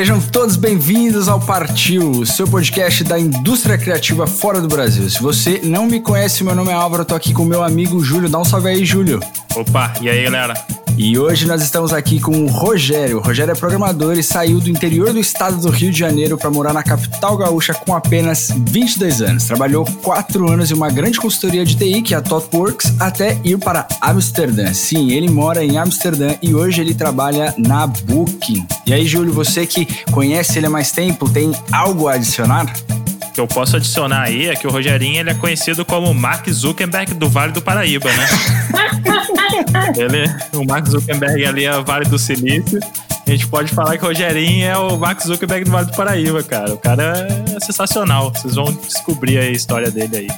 Sejam todos bem-vindos ao Partiu, seu podcast da indústria criativa fora do Brasil. Se você não me conhece, meu nome é Álvaro, tô aqui com meu amigo Júlio. Dá um salve aí, Júlio. Opa, e aí, galera? E hoje nós estamos aqui com o Rogério. O Rogério é programador e saiu do interior do estado do Rio de Janeiro para morar na capital gaúcha com apenas 22 anos. Trabalhou 4 anos em uma grande consultoria de TI, que é a ThoughtWorks, até ir para Amsterdã. Sim, ele mora em Amsterdã e hoje ele trabalha na Booking. E aí, Júlio, você que conhece ele há mais tempo, tem algo a adicionar? Que eu posso adicionar aí é que o Rogerinho ele é conhecido como Mark Zuckerberg do Vale do Paraíba, né? ele, o Mark Zuckerberg ali é o Vale do Silício. A gente pode falar que o Rogerinho é o Mark Zuckerberg do Vale do Paraíba, cara. O cara é sensacional. Vocês vão descobrir a história dele aí.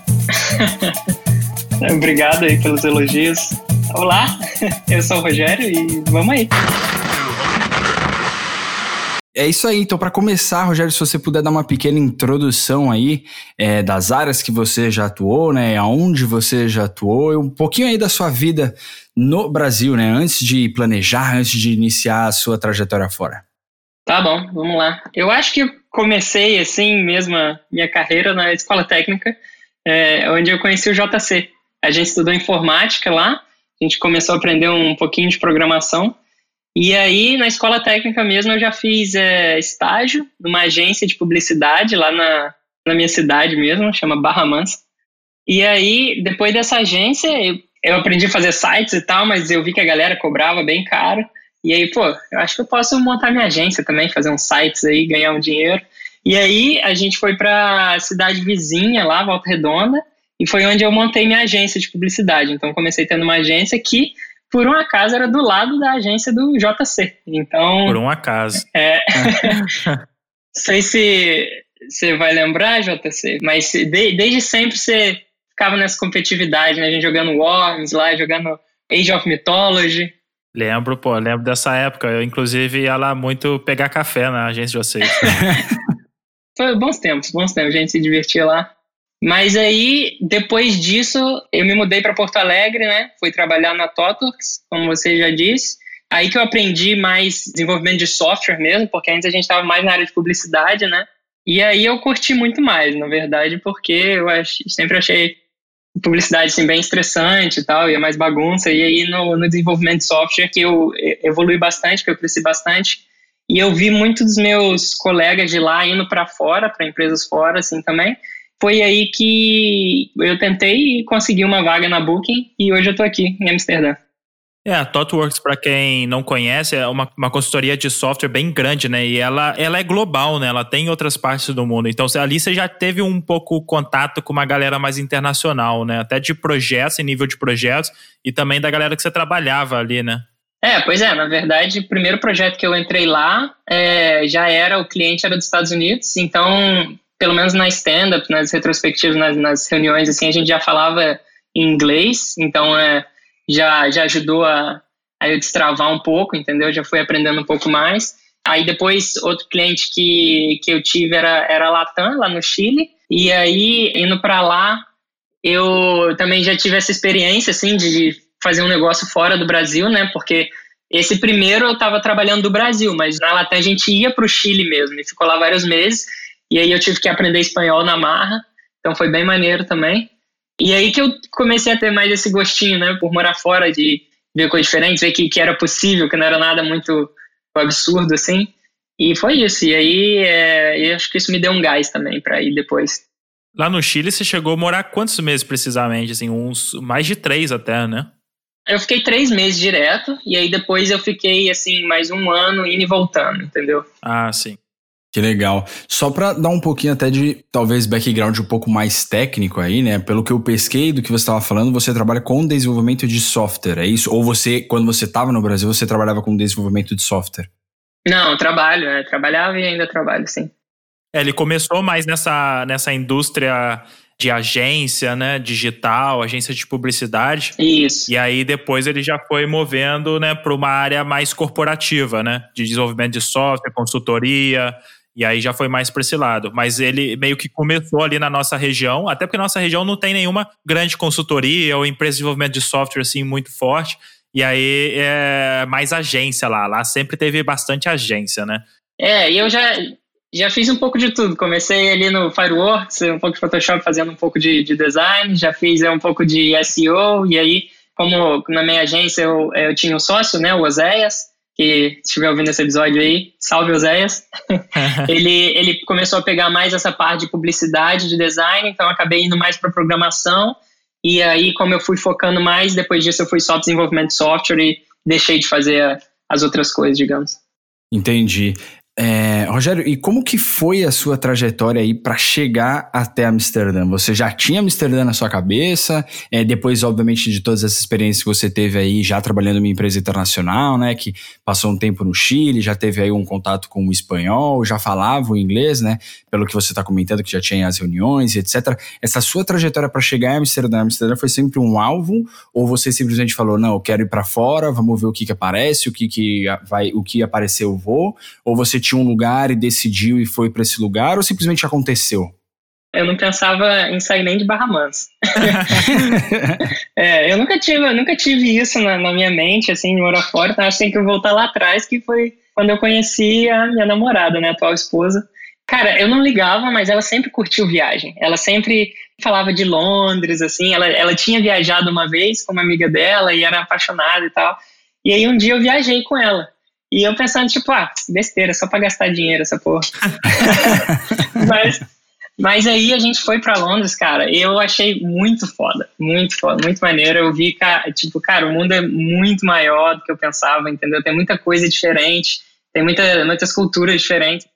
Obrigado aí pelos elogios. Olá, eu sou o Rogério e vamos aí. É isso aí. Então, para começar, Rogério, se você puder dar uma pequena introdução aí é, das áreas que você já atuou, né? Aonde você já atuou, um pouquinho aí da sua vida no Brasil, né? Antes de planejar, antes de iniciar a sua trajetória fora. Tá bom, vamos lá. Eu acho que comecei assim mesmo a minha carreira na escola técnica, é, onde eu conheci o JC. A gente estudou informática lá, a gente começou a aprender um pouquinho de programação. E aí, na escola técnica mesmo, eu já fiz é, estágio numa agência de publicidade lá na, na minha cidade mesmo, chama Barra Mansa. E aí, depois dessa agência, eu, eu aprendi a fazer sites e tal, mas eu vi que a galera cobrava bem caro. E aí, pô, eu acho que eu posso montar minha agência também, fazer uns sites aí, ganhar um dinheiro. E aí, a gente foi para cidade vizinha lá, Volta Redonda, e foi onde eu montei minha agência de publicidade. Então, comecei tendo uma agência que por um acaso era do lado da agência do JC. Então. Por um acaso. É. sei se você vai lembrar, JC, mas de, desde sempre você ficava nessa competitividade, né? A gente jogando Worms lá, jogando Age of Mythology. Lembro, pô, lembro dessa época. Eu, inclusive, ia lá muito pegar café na agência de vocês. Foi bons tempos, bons tempos. A gente se divertia lá. Mas aí, depois disso, eu me mudei para Porto Alegre, né? Fui trabalhar na Totox, como você já disse. Aí que eu aprendi mais desenvolvimento de software mesmo, porque antes a gente estava mais na área de publicidade, né? E aí eu curti muito mais, na verdade, porque eu ach, sempre achei publicidade assim, bem estressante e tal, e é mais bagunça. E aí no, no desenvolvimento de software que eu evolui bastante, que eu cresci bastante. E eu vi muitos dos meus colegas de lá indo para fora, para empresas fora, assim também foi aí que eu tentei conseguir uma vaga na Booking e hoje eu estou aqui em Amsterdã. É, a ThoughtWorks, para quem não conhece, é uma, uma consultoria de software bem grande, né? E ela, ela é global, né? Ela tem em outras partes do mundo. Então, ali você já teve um pouco contato com uma galera mais internacional, né? Até de projetos, em nível de projetos, e também da galera que você trabalhava ali, né? É, pois é, na verdade, o primeiro projeto que eu entrei lá é, já era, o cliente era dos Estados Unidos, então pelo menos na stand-up, nas retrospectivas, nas, nas, reuniões, assim, a gente já falava em inglês, então é, já, já ajudou a, a eu destravar um pouco, entendeu? Já fui aprendendo um pouco mais. Aí depois, outro cliente que, que eu tive era, era Latam, lá no Chile, e aí, indo para lá, eu também já tive essa experiência, assim, de fazer um negócio fora do Brasil, né? Porque esse primeiro eu estava trabalhando do Brasil, mas na Latam a gente ia para o Chile mesmo, e ficou lá vários meses, e aí eu tive que aprender espanhol na marra, então foi bem maneiro também. E aí que eu comecei a ter mais esse gostinho, né, por morar fora, de ver coisas diferentes, ver que, que era possível, que não era nada muito absurdo assim. E foi isso. E aí é, eu acho que isso me deu um gás também para ir depois. Lá no Chile você chegou a morar quantos meses precisamente? Assim, uns mais de três até, né? Eu fiquei três meses direto, e aí depois eu fiquei assim, mais um ano indo e voltando, entendeu? Ah, sim. Que legal. Só para dar um pouquinho até de talvez background um pouco mais técnico aí, né? Pelo que eu pesquei do que você estava falando, você trabalha com desenvolvimento de software, é isso? Ou você, quando você estava no Brasil, você trabalhava com desenvolvimento de software? Não, trabalho, é, trabalhava e ainda trabalho, sim. É, ele começou mais nessa, nessa indústria de agência, né, digital, agência de publicidade. Isso. E aí depois ele já foi movendo, né, para uma área mais corporativa, né, de desenvolvimento de software, consultoria, e aí já foi mais para esse lado. Mas ele meio que começou ali na nossa região, até porque nossa região não tem nenhuma grande consultoria ou empresa de desenvolvimento de software assim muito forte. E aí é mais agência lá. Lá sempre teve bastante agência, né? É, e eu já, já fiz um pouco de tudo. Comecei ali no Fireworks, um pouco de Photoshop, fazendo um pouco de, de design, já fiz é, um pouco de SEO, e aí, como na minha agência eu, eu tinha um sócio, né, o Oséias, que estiver ouvindo esse episódio aí, salve Oséias. ele, ele começou a pegar mais essa parte de publicidade, de design, então acabei indo mais para programação. E aí, como eu fui focando mais, depois disso eu fui só desenvolvimento de software e deixei de fazer as outras coisas, digamos. Entendi. É, Rogério, e como que foi a sua trajetória aí para chegar até Amsterdã? Você já tinha Amsterdã na sua cabeça? É, depois, obviamente, de todas essas experiências que você teve aí, já trabalhando em uma empresa internacional, né? Que passou um tempo no Chile, já teve aí um contato com o espanhol, já falava o inglês, né? Pelo que você está comentando, que já tinha as reuniões etc. Essa sua trajetória para chegar em Amsterdã, Amsterdã foi sempre um alvo? Ou você simplesmente falou, não, eu quero ir para fora, vamos ver o que que aparece, o que que vai, o que aparecer eu vou? Ou você tinha um lugar e decidiu e foi para esse lugar ou simplesmente aconteceu? Eu não pensava em sair nem de Barra Mansa. é, eu nunca tive, eu nunca tive isso na, na minha mente, assim, de morar fora, então acho que tem que voltar lá atrás, que foi quando eu conheci a minha namorada, né, atual esposa. Cara, eu não ligava, mas ela sempre curtiu viagem. Ela sempre falava de Londres, assim, ela, ela tinha viajado uma vez com uma amiga dela e era apaixonada e tal. E aí um dia eu viajei com ela. E eu pensando, tipo, ah, besteira, só pra gastar dinheiro essa porra. mas, mas aí a gente foi para Londres, cara, e eu achei muito foda, muito foda, muito maneiro. Eu vi, tipo, cara, o mundo é muito maior do que eu pensava, entendeu? Tem muita coisa diferente, tem muita, muitas culturas diferentes.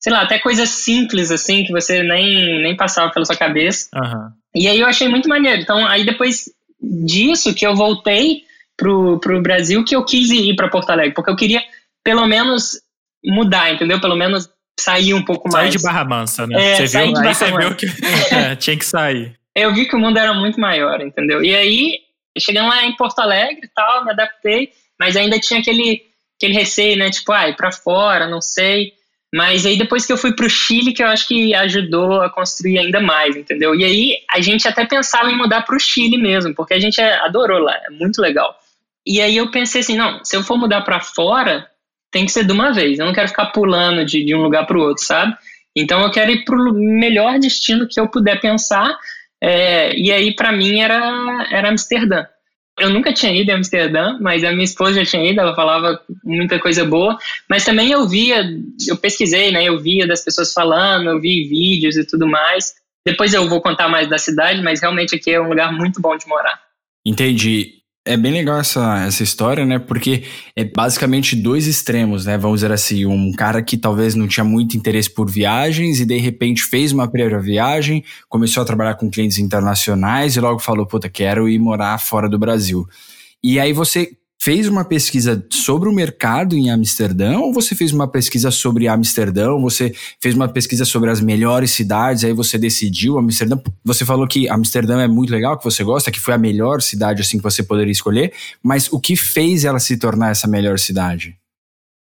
Sei lá, até coisas simples, assim, que você nem, nem passava pela sua cabeça. Uhum. E aí eu achei muito maneiro. Então, aí depois disso que eu voltei pro, pro Brasil, que eu quis ir para Porto Alegre, porque eu queria pelo menos mudar, entendeu? Pelo menos sair um pouco mais. Sair de Barra Mansa, né? É, você viu? Aí você viu que é, tinha que sair. Eu vi que o mundo era muito maior, entendeu? E aí, chegando lá em Porto Alegre e tal, me adaptei, mas ainda tinha aquele, aquele receio, né? Tipo, ah, ir pra fora, não sei. Mas aí depois que eu fui pro Chile, que eu acho que ajudou a construir ainda mais, entendeu? E aí a gente até pensava em mudar pro Chile mesmo, porque a gente adorou lá, é muito legal. E aí eu pensei assim, não, se eu for mudar para fora, tem que ser de uma vez. Eu não quero ficar pulando de, de um lugar para o outro, sabe? Então eu quero ir para o melhor destino que eu puder pensar. É, e aí para mim era era Amsterdã. Eu nunca tinha ido em Amsterdã, mas a minha esposa já tinha ido, ela falava muita coisa boa. Mas também eu via, eu pesquisei, né? Eu via das pessoas falando, eu vi vídeos e tudo mais. Depois eu vou contar mais da cidade, mas realmente aqui é um lugar muito bom de morar. Entendi. É bem legal essa, essa história, né? Porque é basicamente dois extremos, né? Vamos dizer assim, um cara que talvez não tinha muito interesse por viagens e de repente fez uma primeira viagem, começou a trabalhar com clientes internacionais e logo falou, puta, quero ir morar fora do Brasil. E aí você fez uma pesquisa sobre o mercado em Amsterdã ou você fez uma pesquisa sobre Amsterdã? Você fez uma pesquisa sobre as melhores cidades, aí você decidiu Amsterdã? Você falou que Amsterdã é muito legal, que você gosta, que foi a melhor cidade assim que você poderia escolher, mas o que fez ela se tornar essa melhor cidade?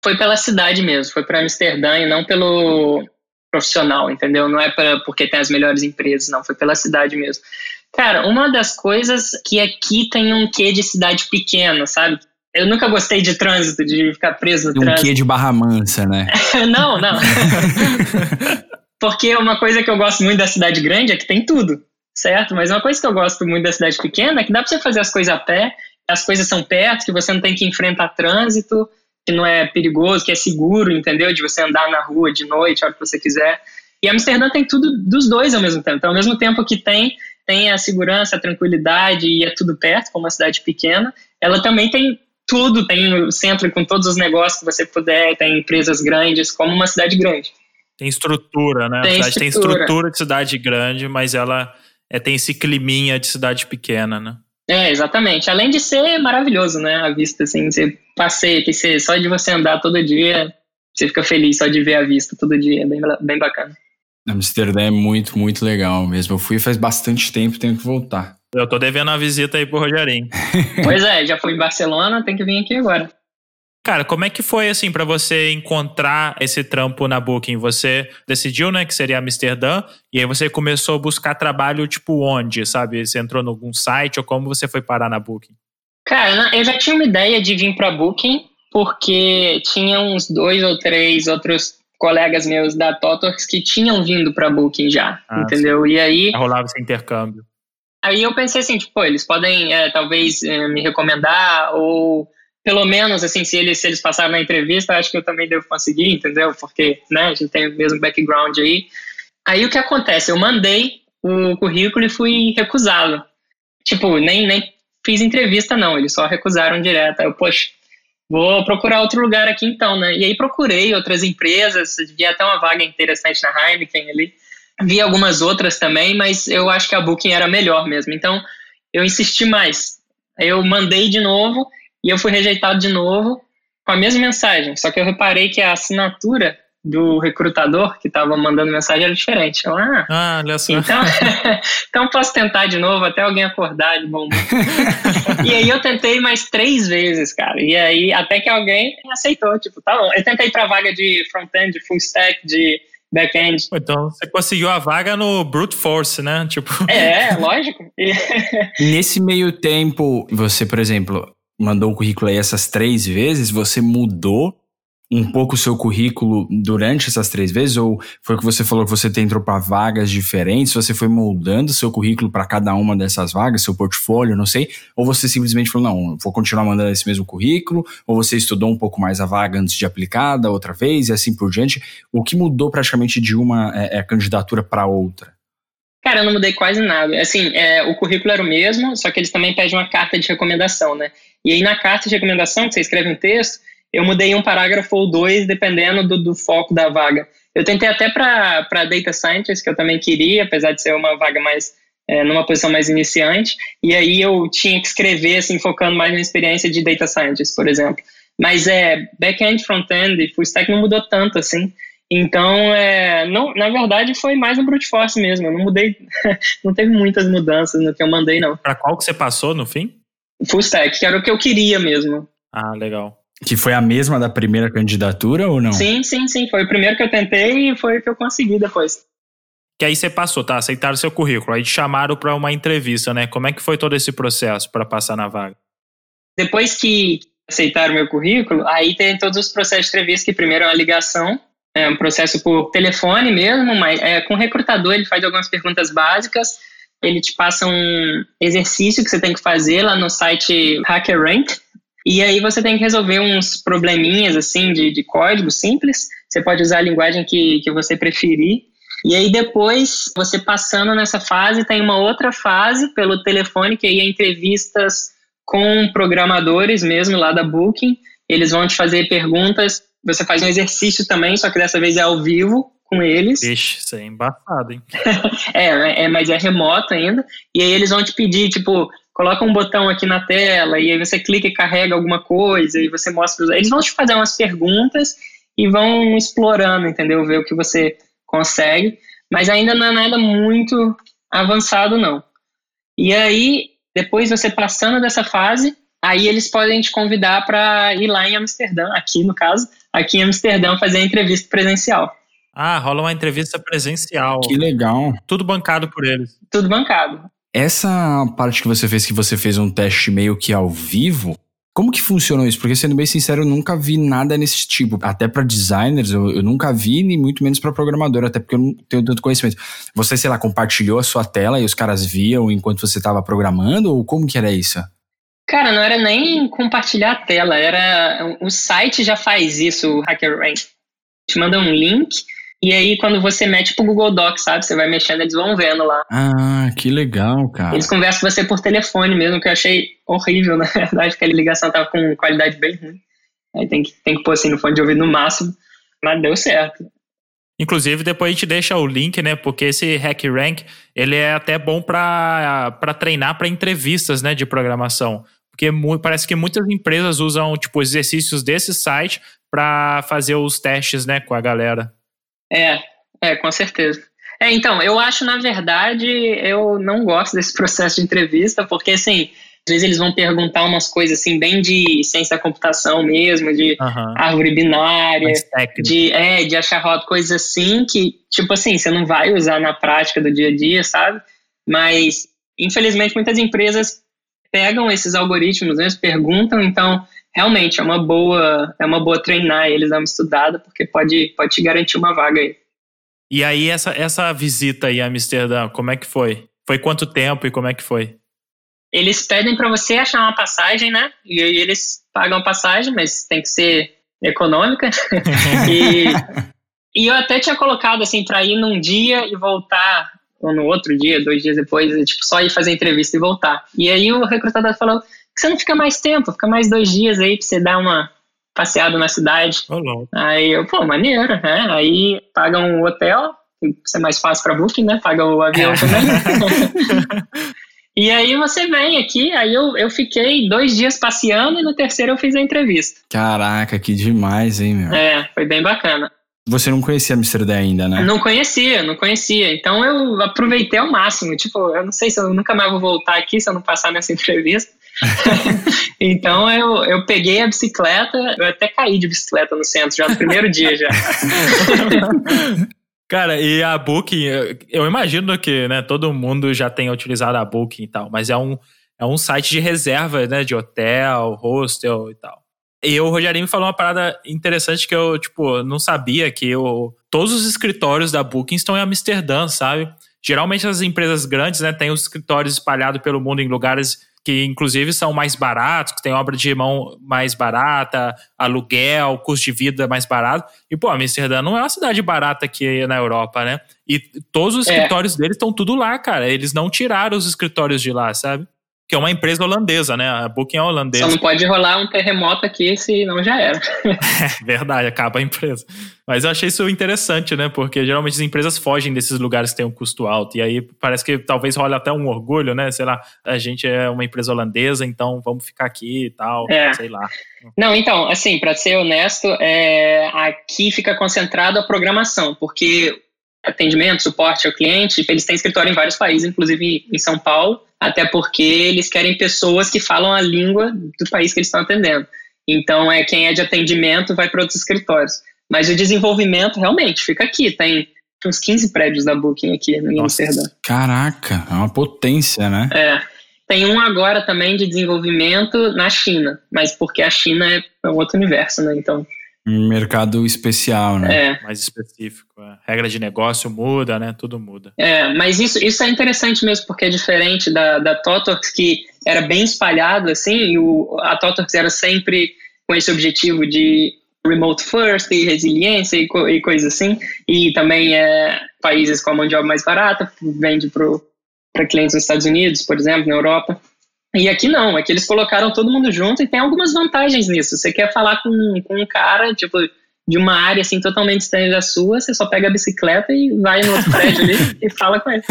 Foi pela cidade mesmo, foi para Amsterdã e não pelo profissional, entendeu? Não é pra, porque tem as melhores empresas, não, foi pela cidade mesmo. Cara, uma das coisas que aqui tem um quê de cidade pequena, sabe? Eu nunca gostei de trânsito, de ficar preso no um trânsito. Um quê de barra mansa, né? não, não. Porque uma coisa que eu gosto muito da cidade grande é que tem tudo, certo? Mas uma coisa que eu gosto muito da cidade pequena é que dá pra você fazer as coisas a pé, as coisas são perto, que você não tem que enfrentar trânsito, que não é perigoso, que é seguro, entendeu? De você andar na rua de noite, a hora que você quiser. E Amsterdã tem tudo dos dois ao mesmo tempo. Então, ao mesmo tempo que tem, tem a segurança, a tranquilidade e é tudo perto, como uma cidade pequena, ela também tem tudo, tem o centro com todos os negócios que você puder, tem empresas grandes, como uma cidade grande. Tem estrutura, né? Tem a cidade estrutura. tem estrutura de cidade grande, mas ela é, tem esse climinha de cidade pequena, né? É, exatamente. Além de ser maravilhoso, né? A vista, assim, você passeia, que você, só de você andar todo dia, você fica feliz só de ver a vista todo dia, é bem, bem bacana. Amsterdã é muito, muito legal mesmo. Eu fui faz bastante tempo, tenho que voltar. Eu tô devendo uma visita aí pro Rogerinho. pois é, já fui em Barcelona, tem que vir aqui agora. Cara, como é que foi assim para você encontrar esse trampo na Booking? Você decidiu, né, que seria Amsterdã, e aí você começou a buscar trabalho tipo onde, sabe? Você entrou em algum site ou como você foi parar na Booking? Cara, eu já tinha uma ideia de vir para Booking, porque tinha uns dois ou três outros colegas meus da Totox que tinham vindo para Booking já, ah, entendeu? Sim. E aí rolava esse intercâmbio. Aí eu pensei assim, tipo, eles podem é, talvez é, me recomendar ou pelo menos assim, se eles se eles passaram na entrevista, acho que eu também devo conseguir, entendeu? Porque, né, a gente tem o mesmo background aí. Aí o que acontece? Eu mandei o currículo e fui recusado. Tipo, nem nem fiz entrevista não, eles só recusaram direto. Aí eu, poxa, vou procurar outro lugar aqui então, né? E aí procurei outras empresas, vi até uma vaga interessante na Heineken ali. Vi algumas outras também, mas eu acho que a Booking era melhor mesmo. Então, eu insisti mais. Eu mandei de novo e eu fui rejeitado de novo com a mesma mensagem. Só que eu reparei que a assinatura do recrutador que estava mandando mensagem era diferente. Eu, ah, ah, olha só. Então, então posso tentar de novo até alguém acordar de bom E aí eu tentei mais três vezes, cara. E aí até que alguém aceitou, tipo, tá bom. Eu tentei para vaga de front-end, de full stack, de back-end. Então você conseguiu a vaga no brute force, né? Tipo. É, lógico. Nesse meio tempo, você, por exemplo, mandou o currículo aí essas três vezes, você mudou um pouco o seu currículo durante essas três vezes? Ou foi que você falou que você entrou para vagas diferentes? Você foi moldando seu currículo para cada uma dessas vagas, seu portfólio, não sei? Ou você simplesmente falou, não, vou continuar mandando esse mesmo currículo? Ou você estudou um pouco mais a vaga antes de aplicar da outra vez e assim por diante? O que mudou praticamente de uma é, é, candidatura para outra? Cara, eu não mudei quase nada. Assim, é, o currículo era o mesmo, só que eles também pedem uma carta de recomendação, né? E aí na carta de recomendação, que você escreve um texto, eu mudei um parágrafo ou dois, dependendo do, do foco da vaga. Eu tentei até para Data Scientist, que eu também queria, apesar de ser uma vaga mais é, numa posição mais iniciante, e aí eu tinha que escrever, assim, focando mais na experiência de Data Scientist, por exemplo. Mas é back-end, front-end e full stack não mudou tanto, assim. Então, é, não, na verdade, foi mais no brute force mesmo. Eu não mudei, não teve muitas mudanças no que eu mandei, não. Para qual que você passou no fim? Full stack, que era o que eu queria mesmo. Ah, legal. Que foi a mesma da primeira candidatura ou não? Sim, sim, sim. Foi o primeiro que eu tentei e foi o que eu consegui depois. Que aí você passou, tá? Aceitaram seu currículo, aí te chamaram para uma entrevista, né? Como é que foi todo esse processo para passar na vaga? Depois que aceitaram meu currículo, aí tem todos os processos de entrevista, que primeiro é uma ligação, é um processo por telefone mesmo, mas é, com o recrutador ele faz algumas perguntas básicas, ele te passa um exercício que você tem que fazer lá no site HackerRank, e aí você tem que resolver uns probleminhas assim de, de código simples. Você pode usar a linguagem que, que você preferir. E aí depois, você passando nessa fase, tem uma outra fase pelo telefone, que aí é entrevistas com programadores mesmo lá da Booking. Eles vão te fazer perguntas. Você faz um exercício também, só que dessa vez é ao vivo com eles. Ixi, isso é embaçado, hein? é, é, mas é remoto ainda. E aí eles vão te pedir, tipo, coloca um botão aqui na tela e aí você clica e carrega alguma coisa e você mostra. Eles vão te fazer umas perguntas e vão explorando, entendeu? Ver o que você consegue, mas ainda não é nada muito avançado, não. E aí, depois você passando dessa fase, aí eles podem te convidar para ir lá em Amsterdã, aqui no caso, aqui em Amsterdã, fazer a entrevista presencial. Ah, rola uma entrevista presencial. Que legal. Tudo bancado por eles. Tudo bancado. Essa parte que você fez, que você fez um teste meio que ao vivo, como que funcionou isso? Porque, sendo bem sincero, eu nunca vi nada nesse tipo. Até para designers, eu, eu, nunca vi, nem muito menos para programador, até porque eu não tenho tanto conhecimento. Você, sei lá, compartilhou a sua tela e os caras viam enquanto você estava programando? Ou como que era isso? Cara, não era nem compartilhar a tela, era. O site já faz isso, o HackerRank. Te manda um link e aí, quando você mete pro Google Docs, sabe? Você vai mexendo, eles vão vendo lá. Ah, que legal, cara. Eles conversam com você por telefone mesmo, que eu achei horrível, na verdade, que a ligação tava com qualidade bem ruim. Aí tem que, tem que pôr assim no fone de ouvido no máximo. Mas deu certo. Inclusive, depois a gente deixa o link, né? Porque esse Hack Rank, ele é até bom para treinar para entrevistas, né, de programação. Porque parece que muitas empresas usam, tipo, exercícios desse site para fazer os testes, né, com a galera. É, é, com certeza. É, então, eu acho, na verdade, eu não gosto desse processo de entrevista, porque, assim, às vezes eles vão perguntar umas coisas, assim, bem de ciência da computação mesmo, de uhum. árvore binária, de, é, de achar rota, coisas assim, que, tipo assim, você não vai usar na prática do dia a dia, sabe? Mas, infelizmente, muitas empresas pegam esses algoritmos, né, perguntam, então, realmente é uma boa, é uma boa treinar eles, dar uma estudada, porque pode, pode te garantir uma vaga aí. E aí, essa, essa visita aí a Amsterdã, como é que foi? Foi quanto tempo e como é que foi? Eles pedem para você achar uma passagem, né? E aí eles pagam a passagem, mas tem que ser econômica. e, e eu até tinha colocado assim para ir num dia e voltar ou no outro dia, dois dias depois, tipo, só ir fazer entrevista e voltar. E aí o recrutador falou você não fica mais tempo, fica mais dois dias aí pra você dar uma passeada na cidade. Oh, aí eu, pô, maneiro, né? Aí pagam um hotel, isso é mais fácil pra Booking, né? Paga o avião também. e aí você vem aqui, aí eu, eu fiquei dois dias passeando e no terceiro eu fiz a entrevista. Caraca, que demais, hein, meu? É, foi bem bacana. Você não conhecia Amsterdã ainda, né? Não conhecia, não conhecia. Então eu aproveitei ao máximo. Tipo, eu não sei se eu nunca mais vou voltar aqui se eu não passar nessa entrevista. então eu, eu peguei a bicicleta, eu até caí de bicicleta no centro já no primeiro dia já. Cara, e a Booking, eu imagino que né, todo mundo já tenha utilizado a Booking e tal, mas é um, é um site de reserva, né, de hotel, hostel e tal. E o Rogerinho me falou uma parada interessante que eu, tipo, não sabia que eu, todos os escritórios da Booking estão em Amsterdã, sabe? Geralmente as empresas grandes, né, têm os escritórios espalhados pelo mundo em lugares que inclusive são mais baratos, que tem obra de mão mais barata, aluguel, custo de vida mais barato. E, pô, Amsterdã não é uma cidade barata aqui na Europa, né? E todos os é. escritórios deles estão tudo lá, cara. Eles não tiraram os escritórios de lá, sabe? Que é uma empresa holandesa, né? A Booking é holandesa. Só não pode rolar um terremoto aqui, senão já era. é verdade, acaba a empresa. Mas eu achei isso interessante, né? Porque geralmente as empresas fogem desses lugares que têm um custo alto. E aí parece que talvez role até um orgulho, né? Sei lá, a gente é uma empresa holandesa, então vamos ficar aqui e tal, é. sei lá. Não, então, assim, para ser honesto, é, aqui fica concentrado a programação, porque atendimento, suporte ao cliente, eles têm escritório em vários países, inclusive em São Paulo até porque eles querem pessoas que falam a língua do país que eles estão atendendo. Então, é quem é de atendimento vai para outros escritórios. Mas o desenvolvimento realmente fica aqui, tem uns 15 prédios da Booking aqui no Amsterdã. Caraca, é uma potência, né? É. Tem um agora também de desenvolvimento na China, mas porque a China é um outro universo, né? Então, mercado especial, né? É. Mais específico. A é. regra de negócio muda, né? Tudo muda. É, mas isso, isso é interessante mesmo, porque é diferente da, da Totox, que era bem espalhado, assim, e o, a Totox era sempre com esse objetivo de remote first e resiliência e, co, e coisa assim, e também é países com a mão de obra mais barata, vende para clientes nos Estados Unidos, por exemplo, na Europa. E aqui não, aqui eles colocaram todo mundo junto e tem algumas vantagens nisso. Você quer falar com, com um cara, tipo, de uma área assim totalmente estranha da sua, você só pega a bicicleta e vai no outro prédio ali e fala com ele.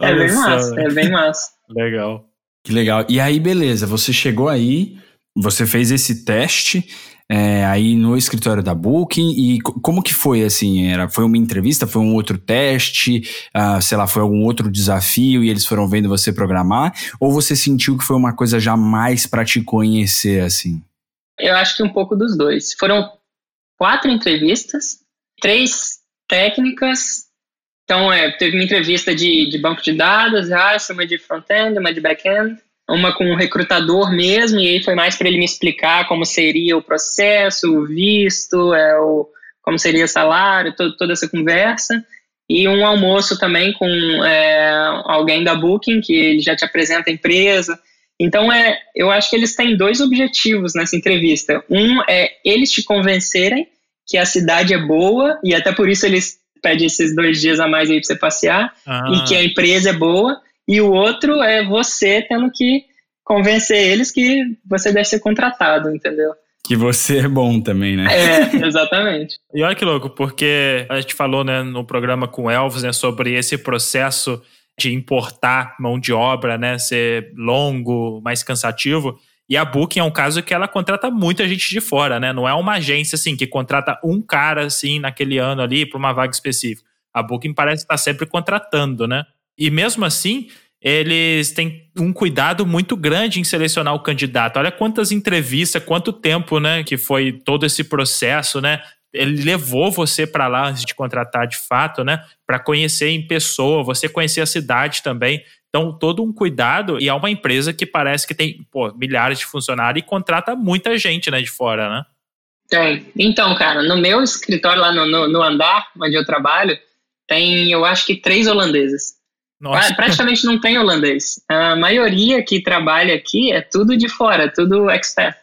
é bem só, massa, é bem massa. Legal. Que legal. E aí, beleza, você chegou aí, você fez esse teste, é, aí no escritório da Booking e como que foi assim? Era, foi uma entrevista, foi um outro teste, uh, sei lá, foi algum outro desafio e eles foram vendo você programar? Ou você sentiu que foi uma coisa já mais para te conhecer assim? Eu acho que um pouco dos dois. Foram quatro entrevistas, três técnicas. Então, é, teve uma entrevista de, de banco de dados, uma de front-end, uma de back-end uma com um recrutador mesmo, e aí foi mais para ele me explicar como seria o processo, o visto, é, o, como seria o salário, todo, toda essa conversa. E um almoço também com é, alguém da Booking, que ele já te apresenta a empresa. Então, é, eu acho que eles têm dois objetivos nessa entrevista. Um é eles te convencerem que a cidade é boa, e até por isso eles pedem esses dois dias a mais aí para você passear, ah. e que a empresa é boa e o outro é você tendo que convencer eles que você deve ser contratado, entendeu? Que você é bom também, né? É, exatamente. e olha que louco, porque a gente falou né, no programa com o Elvis né, sobre esse processo de importar mão de obra, né, ser longo, mais cansativo. E a Booking é um caso que ela contrata muita gente de fora, né? Não é uma agência assim que contrata um cara assim naquele ano ali para uma vaga específica. A Booking parece estar sempre contratando, né? E mesmo assim, eles têm um cuidado muito grande em selecionar o candidato. Olha quantas entrevistas, quanto tempo, né, que foi todo esse processo, né? ele levou você para lá antes de contratar de fato, né? Para conhecer em pessoa, você conhecer a cidade também. Então, todo um cuidado, e é uma empresa que parece que tem pô, milhares de funcionários e contrata muita gente né, de fora, né? Tem. Então, cara, no meu escritório lá no, no, no andar onde eu trabalho, tem, eu acho que três holandeses. Nossa. Praticamente não tem holandês. A maioria que trabalha aqui é tudo de fora, tudo expert.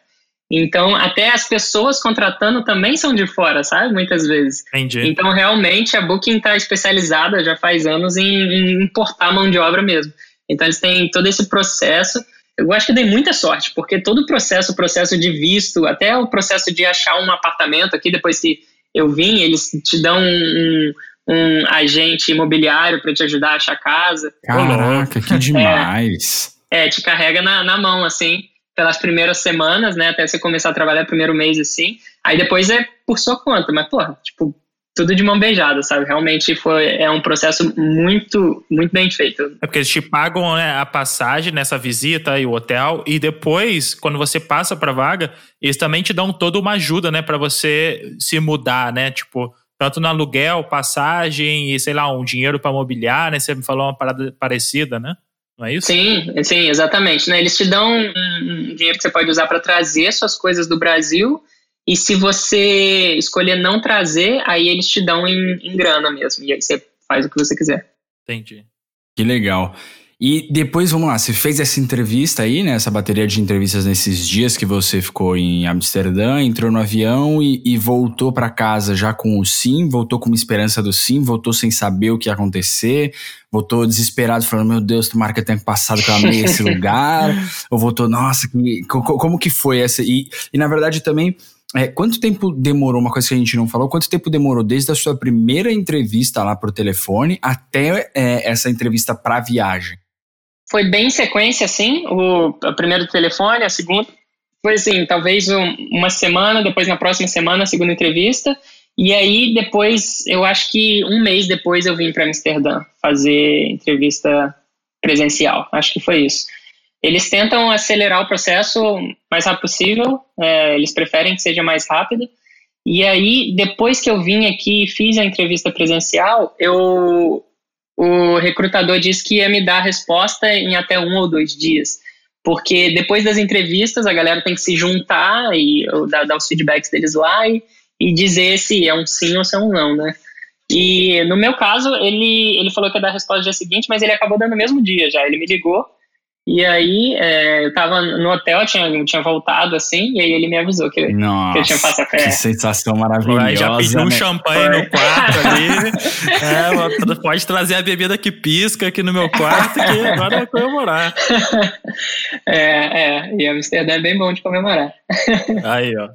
Então, até as pessoas contratando também são de fora, sabe? Muitas vezes. Entendi. Então, realmente, a Booking está especializada já faz anos em, em, importar mão de obra mesmo. Então, eles têm todo esse processo. Eu acho que dei muita sorte, porque todo o processo, o processo de visto, até o processo de achar um apartamento aqui, depois que eu vim, eles te dão um, um agente imobiliário para te ajudar a achar casa. Caraca, que demais! É, é te carrega na, na mão, assim pelas primeiras semanas, né? Até você começar a trabalhar primeiro mês assim. Aí depois é por sua conta, mas, porra, tipo, tudo de mão beijada, sabe? Realmente foi, é um processo muito, muito bem feito. É porque eles te pagam né, a passagem nessa visita e o hotel, e depois, quando você passa pra vaga, eles também te dão toda uma ajuda, né, para você se mudar, né? Tipo, tanto no aluguel, passagem e, sei lá, um dinheiro para mobiliar, né? Você me falou uma parada parecida, né? não é isso? Sim, sim, exatamente. Né? Eles te dão um, dinheiro que você pode usar para trazer suas coisas do Brasil e se você escolher não trazer, aí eles te dão em, em grana mesmo. E aí você faz o que você quiser. Entendi. Que legal. E depois, vamos lá, você fez essa entrevista aí, né? Essa bateria de entrevistas nesses dias que você ficou em Amsterdã, entrou no avião e, e voltou para casa já com o sim, voltou com uma esperança do sim, voltou sem saber o que ia acontecer, voltou desesperado, falando: Meu Deus, tomara que eu tenha passado que eu amei esse lugar, ou voltou, nossa, que, como que foi essa? E, e na verdade também. É, quanto tempo demorou, uma coisa que a gente não falou, quanto tempo demorou desde a sua primeira entrevista lá por telefone até é, essa entrevista para viagem? Foi bem em sequência, assim, o, o primeiro telefone, a segunda, foi assim, talvez um, uma semana, depois na próxima semana a segunda entrevista, e aí depois, eu acho que um mês depois eu vim para Amsterdã fazer entrevista presencial, acho que foi isso. Eles tentam acelerar o processo o mais rápido possível, é, eles preferem que seja mais rápido, e aí, depois que eu vim aqui e fiz a entrevista presencial, eu o recrutador disse que ia me dar a resposta em até um ou dois dias. Porque depois das entrevistas, a galera tem que se juntar e dar, dar os feedbacks deles lá e, e dizer se é um sim ou se é um não, né? E no meu caso, ele, ele falou que ia dar a resposta no dia seguinte, mas ele acabou dando no mesmo dia já. Ele me ligou e aí, é, eu tava no hotel, tinha, tinha voltado assim, e aí ele me avisou que, Nossa, que eu tinha passado fé. Que sensação maravilhosa. já pediu um né? champanhe Foi. no quarto ali. é, pode trazer a bebida que pisca aqui no meu quarto, que agora é comemorar. É, é, e Amsterdã é bem bom de comemorar. Aí, ó.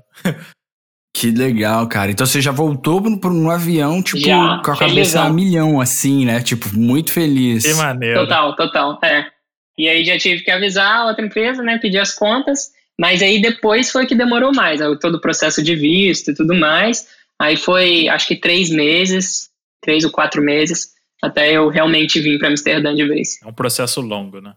Que legal, cara. Então você já voltou pro, no avião, tipo, já, com a cabeça a milhão, assim, né? Tipo, muito feliz. Que maneiro. Total, total. É. E aí já tive que avisar a outra empresa, né? Pedir as contas. Mas aí depois foi que demorou mais, todo o processo de visto e tudo mais. Aí foi, acho que três meses, três ou quatro meses, até eu realmente vim para Amsterdã de vez. É um processo longo, né?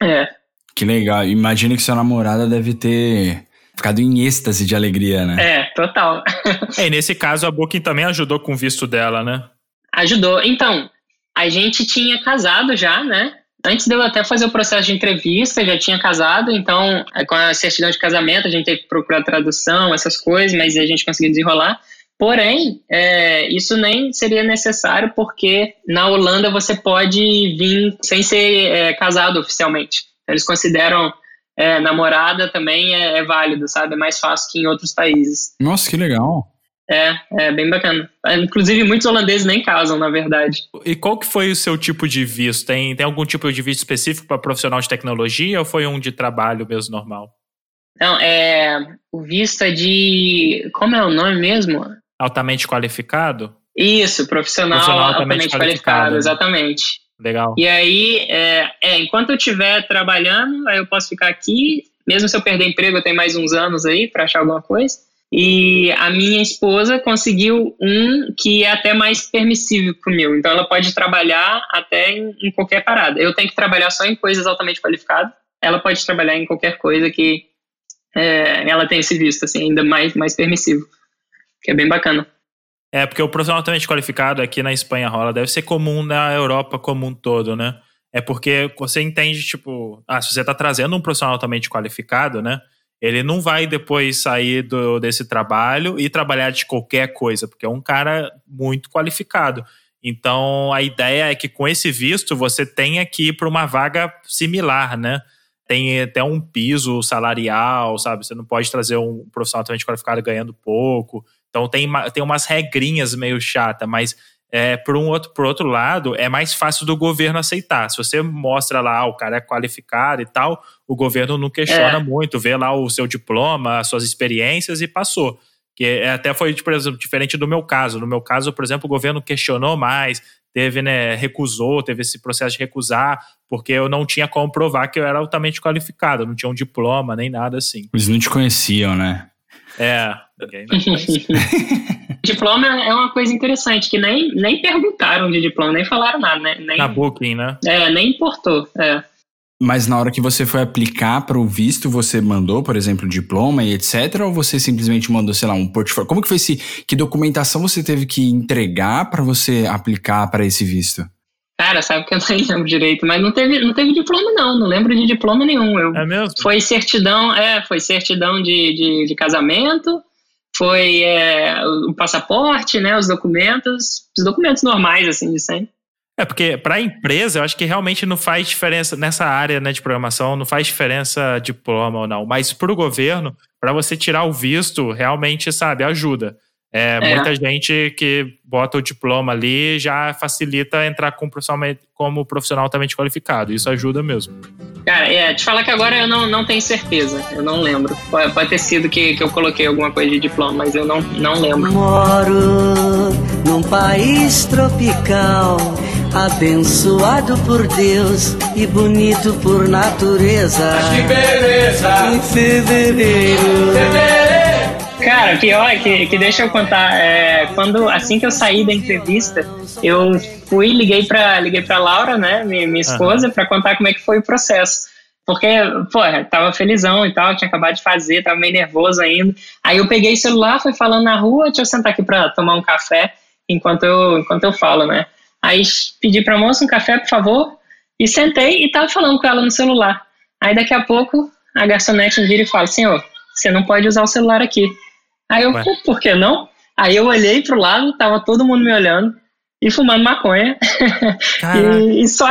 É. Que legal. Imagino que sua namorada deve ter ficado em êxtase de alegria, né? É, total. é, e nesse caso a Booking também ajudou com o visto dela, né? Ajudou. Então, a gente tinha casado já, né? Antes de eu até fazer o processo de entrevista, já tinha casado, então é, com a certidão de casamento a gente teve que procurar tradução, essas coisas, mas a gente conseguiu desenrolar. Porém, é, isso nem seria necessário porque na Holanda você pode vir sem ser é, casado oficialmente. Eles consideram é, namorada também é, é, válido, sabe? É mais fácil que em outros países. Nossa, que legal. É, é bem bacana. Inclusive, muitos holandeses nem casam, na verdade. E qual que foi o seu tipo de visto? Tem, tem algum tipo de visto específico para profissional de tecnologia ou foi um de trabalho mesmo normal? Não, é. O visto é de. Como é o nome mesmo? Altamente qualificado? Isso, profissional, profissional altamente, altamente qualificado, qualificado, exatamente. Legal. E aí, é, é, enquanto eu estiver trabalhando, aí eu posso ficar aqui. Mesmo se eu perder emprego, eu tenho mais uns anos aí para achar alguma coisa. E a minha esposa conseguiu um que é até mais permissível que o meu. Então ela pode trabalhar até em, em qualquer parada. Eu tenho que trabalhar só em coisas altamente qualificadas. Ela pode trabalhar em qualquer coisa que é, ela tem esse visto, assim, ainda mais, mais permissivo. Que é bem bacana. É, porque o profissional altamente qualificado aqui na Espanha rola, deve ser comum na Europa como um todo, né? É porque você entende, tipo, ah, se você está trazendo um profissional altamente qualificado, né? Ele não vai depois sair do, desse trabalho e trabalhar de qualquer coisa, porque é um cara muito qualificado. Então, a ideia é que com esse visto você tenha que ir para uma vaga similar, né? Tem até um piso salarial, sabe? Você não pode trazer um profissional altamente qualificado ganhando pouco. Então, tem, tem umas regrinhas meio chata, mas é, por um outro, por outro lado, é mais fácil do governo aceitar. Se você mostra lá, ah, o cara é qualificado e tal, o governo não questiona é. muito, vê lá o seu diploma, as suas experiências e passou. Que é, até foi, por exemplo, diferente do meu caso. No meu caso, por exemplo, o governo questionou mais, teve, né, recusou, teve esse processo de recusar, porque eu não tinha como provar que eu era altamente qualificado, não tinha um diploma nem nada assim. Eles não te conheciam, né? É, ninguém diploma é uma coisa interessante, que nem, nem perguntaram de diploma, nem falaram nada, né? Nem, Na Booking, né? É, nem importou, é. Mas na hora que você foi aplicar para o visto, você mandou, por exemplo, diploma e etc, ou você simplesmente mandou, sei lá, um portfólio? Como que foi esse que documentação você teve que entregar para você aplicar para esse visto? Cara, sabe que eu nem lembro direito, mas não teve, não teve diploma não, não lembro de diploma nenhum. Eu, é mesmo? Foi certidão, é, foi certidão de, de, de casamento, foi é, o passaporte, né, os documentos, os documentos normais, assim, de sempre. É, porque para a empresa, eu acho que realmente não faz diferença nessa área né, de programação, não faz diferença diploma ou não. Mas para o governo, para você tirar o visto, realmente, sabe, ajuda. É, é. Muita gente que bota o diploma ali já facilita entrar como profissional, como profissional altamente qualificado. Isso ajuda mesmo. Cara, é, te falar que agora eu não, não tenho certeza, eu não lembro. Pode, pode ter sido que, que eu coloquei alguma coisa de diploma, mas eu não, não lembro. Moro num país tropical, abençoado por Deus e bonito por natureza. Que beleza! Em fevereiro. fevereiro. Cara, pior é que, que deixa eu contar. É, quando assim que eu saí da entrevista, eu fui liguei para liguei para Laura, né, minha, minha esposa, uhum. para contar como é que foi o processo. Porque, pô, tava felizão e tal, tinha acabado de fazer, tava meio nervoso ainda. Aí eu peguei o celular, fui falando na rua, deixa eu sentar aqui para tomar um café enquanto eu, enquanto eu falo, né? Aí pedi pra moça um café, por favor, e sentei e tava falando com ela no celular. Aí daqui a pouco a garçonete me vira e fala: Senhor, você não pode usar o celular aqui. Aí eu, por que não? Aí eu olhei pro lado, tava todo mundo me olhando e fumando maconha. E, e, só,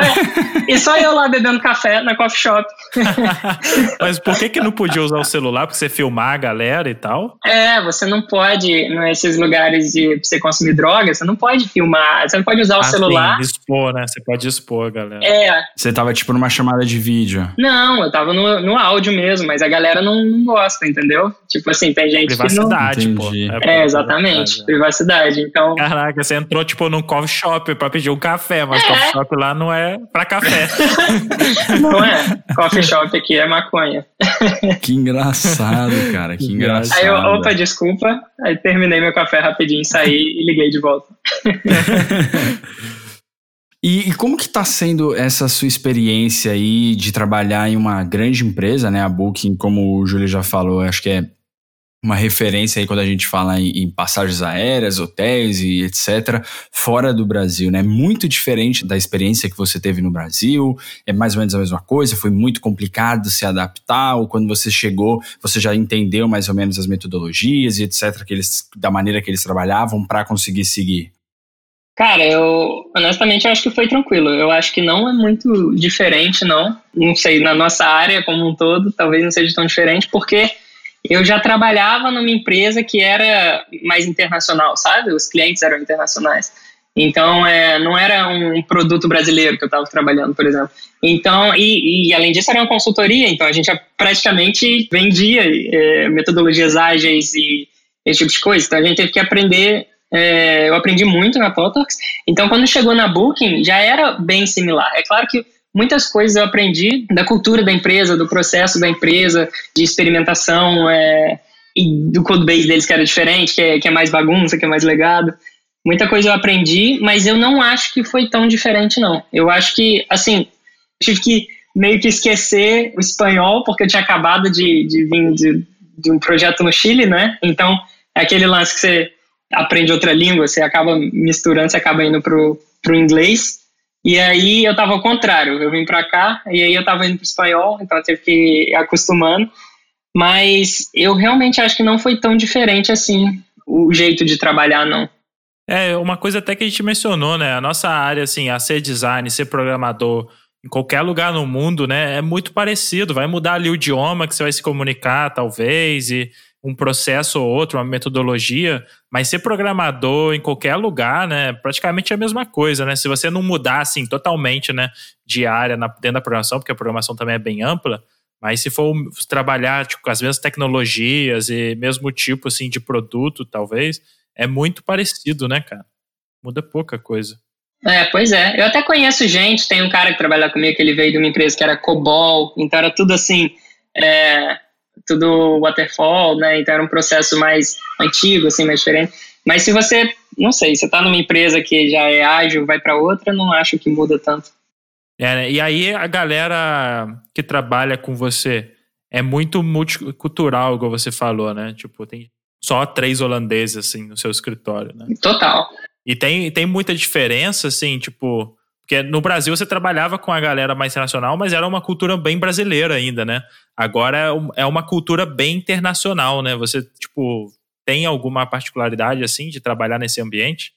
e só eu lá bebendo café na coffee shop. Mas por que que não podia usar o celular? Porque você filmar a galera e tal? É, você não pode, nesses lugares de você consumir droga, você não pode filmar, você não pode usar ah, o celular. Sim, expor, né? Você pode expor, galera. É. Você tava tipo numa chamada de vídeo. Não, eu tava no, no áudio mesmo, mas a galera não, não gosta, entendeu? Tipo assim, tem gente privacidade, que não... pô. É, é exatamente, privacidade. Então... Caraca, você entrou tipo num coffee shop pra pedir um café, mas é. coffee shop lá não é pra café. não é. Coffee shop aqui é maconha. Que engraçado, cara. Que engraçado. Aí eu, opa, desculpa. Aí terminei meu café rapidinho, saí e liguei de volta. E, e, como que está sendo essa sua experiência aí de trabalhar em uma grande empresa, né? A Booking, como o Júlio já falou, acho que é uma referência aí quando a gente fala em, em, passagens aéreas, hotéis e etc., fora do Brasil, né? Muito diferente da experiência que você teve no Brasil, é mais ou menos a mesma coisa, foi muito complicado se adaptar, ou quando você chegou, você já entendeu mais ou menos as metodologias e etc., que eles, da maneira que eles trabalhavam para conseguir seguir? Cara, eu honestamente acho que foi tranquilo. Eu acho que não é muito diferente, não. Não sei, na nossa área como um todo, talvez não seja tão diferente, porque eu já trabalhava numa empresa que era mais internacional, sabe? Os clientes eram internacionais. Então, é, não era um produto brasileiro que eu estava trabalhando, por exemplo. Então, e, e, além disso, era uma consultoria, então a gente praticamente vendia é, metodologias ágeis e esse tipo de coisa. Então, a gente teve que aprender. É, eu aprendi muito na Potox. Então, quando chegou na Booking, já era bem similar. É claro que muitas coisas eu aprendi da cultura da empresa, do processo da empresa, de experimentação é, e do codebase deles que era diferente, que é, que é mais bagunça, que é mais legado. Muita coisa eu aprendi, mas eu não acho que foi tão diferente, não. Eu acho que, assim, tive que meio que esquecer o espanhol, porque eu tinha acabado de, de vir de, de um projeto no Chile, né? Então, é aquele lance que você aprende outra língua, você acaba misturando, você acaba indo pro, pro inglês. E aí eu tava ao contrário, eu vim para cá e aí eu tava indo pro espanhol, então eu tive que ir acostumando. Mas eu realmente acho que não foi tão diferente assim o jeito de trabalhar, não. É, uma coisa até que a gente mencionou, né? A nossa área, assim, a ser design, ser programador, em qualquer lugar no mundo, né? É muito parecido. Vai mudar ali o idioma que você vai se comunicar, talvez, e um processo ou outro, uma metodologia, mas ser programador em qualquer lugar, né, praticamente é a mesma coisa, né? Se você não mudar assim totalmente, né, de área na, dentro da programação, porque a programação também é bem ampla, mas se for trabalhar tipo, com as mesmas tecnologias e mesmo tipo assim de produto, talvez, é muito parecido, né, cara? Muda pouca coisa. É, pois é. Eu até conheço gente, tem um cara que trabalha comigo que ele veio de uma empresa que era COBOL, então era tudo assim, é, tudo waterfall, né? Então era um processo mais antigo, assim, mais diferente. Mas se você, não sei, você está numa empresa que já é ágil, vai para outra, não acho que muda tanto. É, né? E aí a galera que trabalha com você é muito multicultural, igual você falou, né? Tipo, tem só três holandeses, assim, no seu escritório, né? Total. E tem, tem muita diferença, assim, tipo... Porque no Brasil você trabalhava com a galera mais internacional, mas era uma cultura bem brasileira ainda, né? Agora é, é uma cultura bem internacional, né? Você, tipo, tem alguma particularidade, assim, de trabalhar nesse ambiente?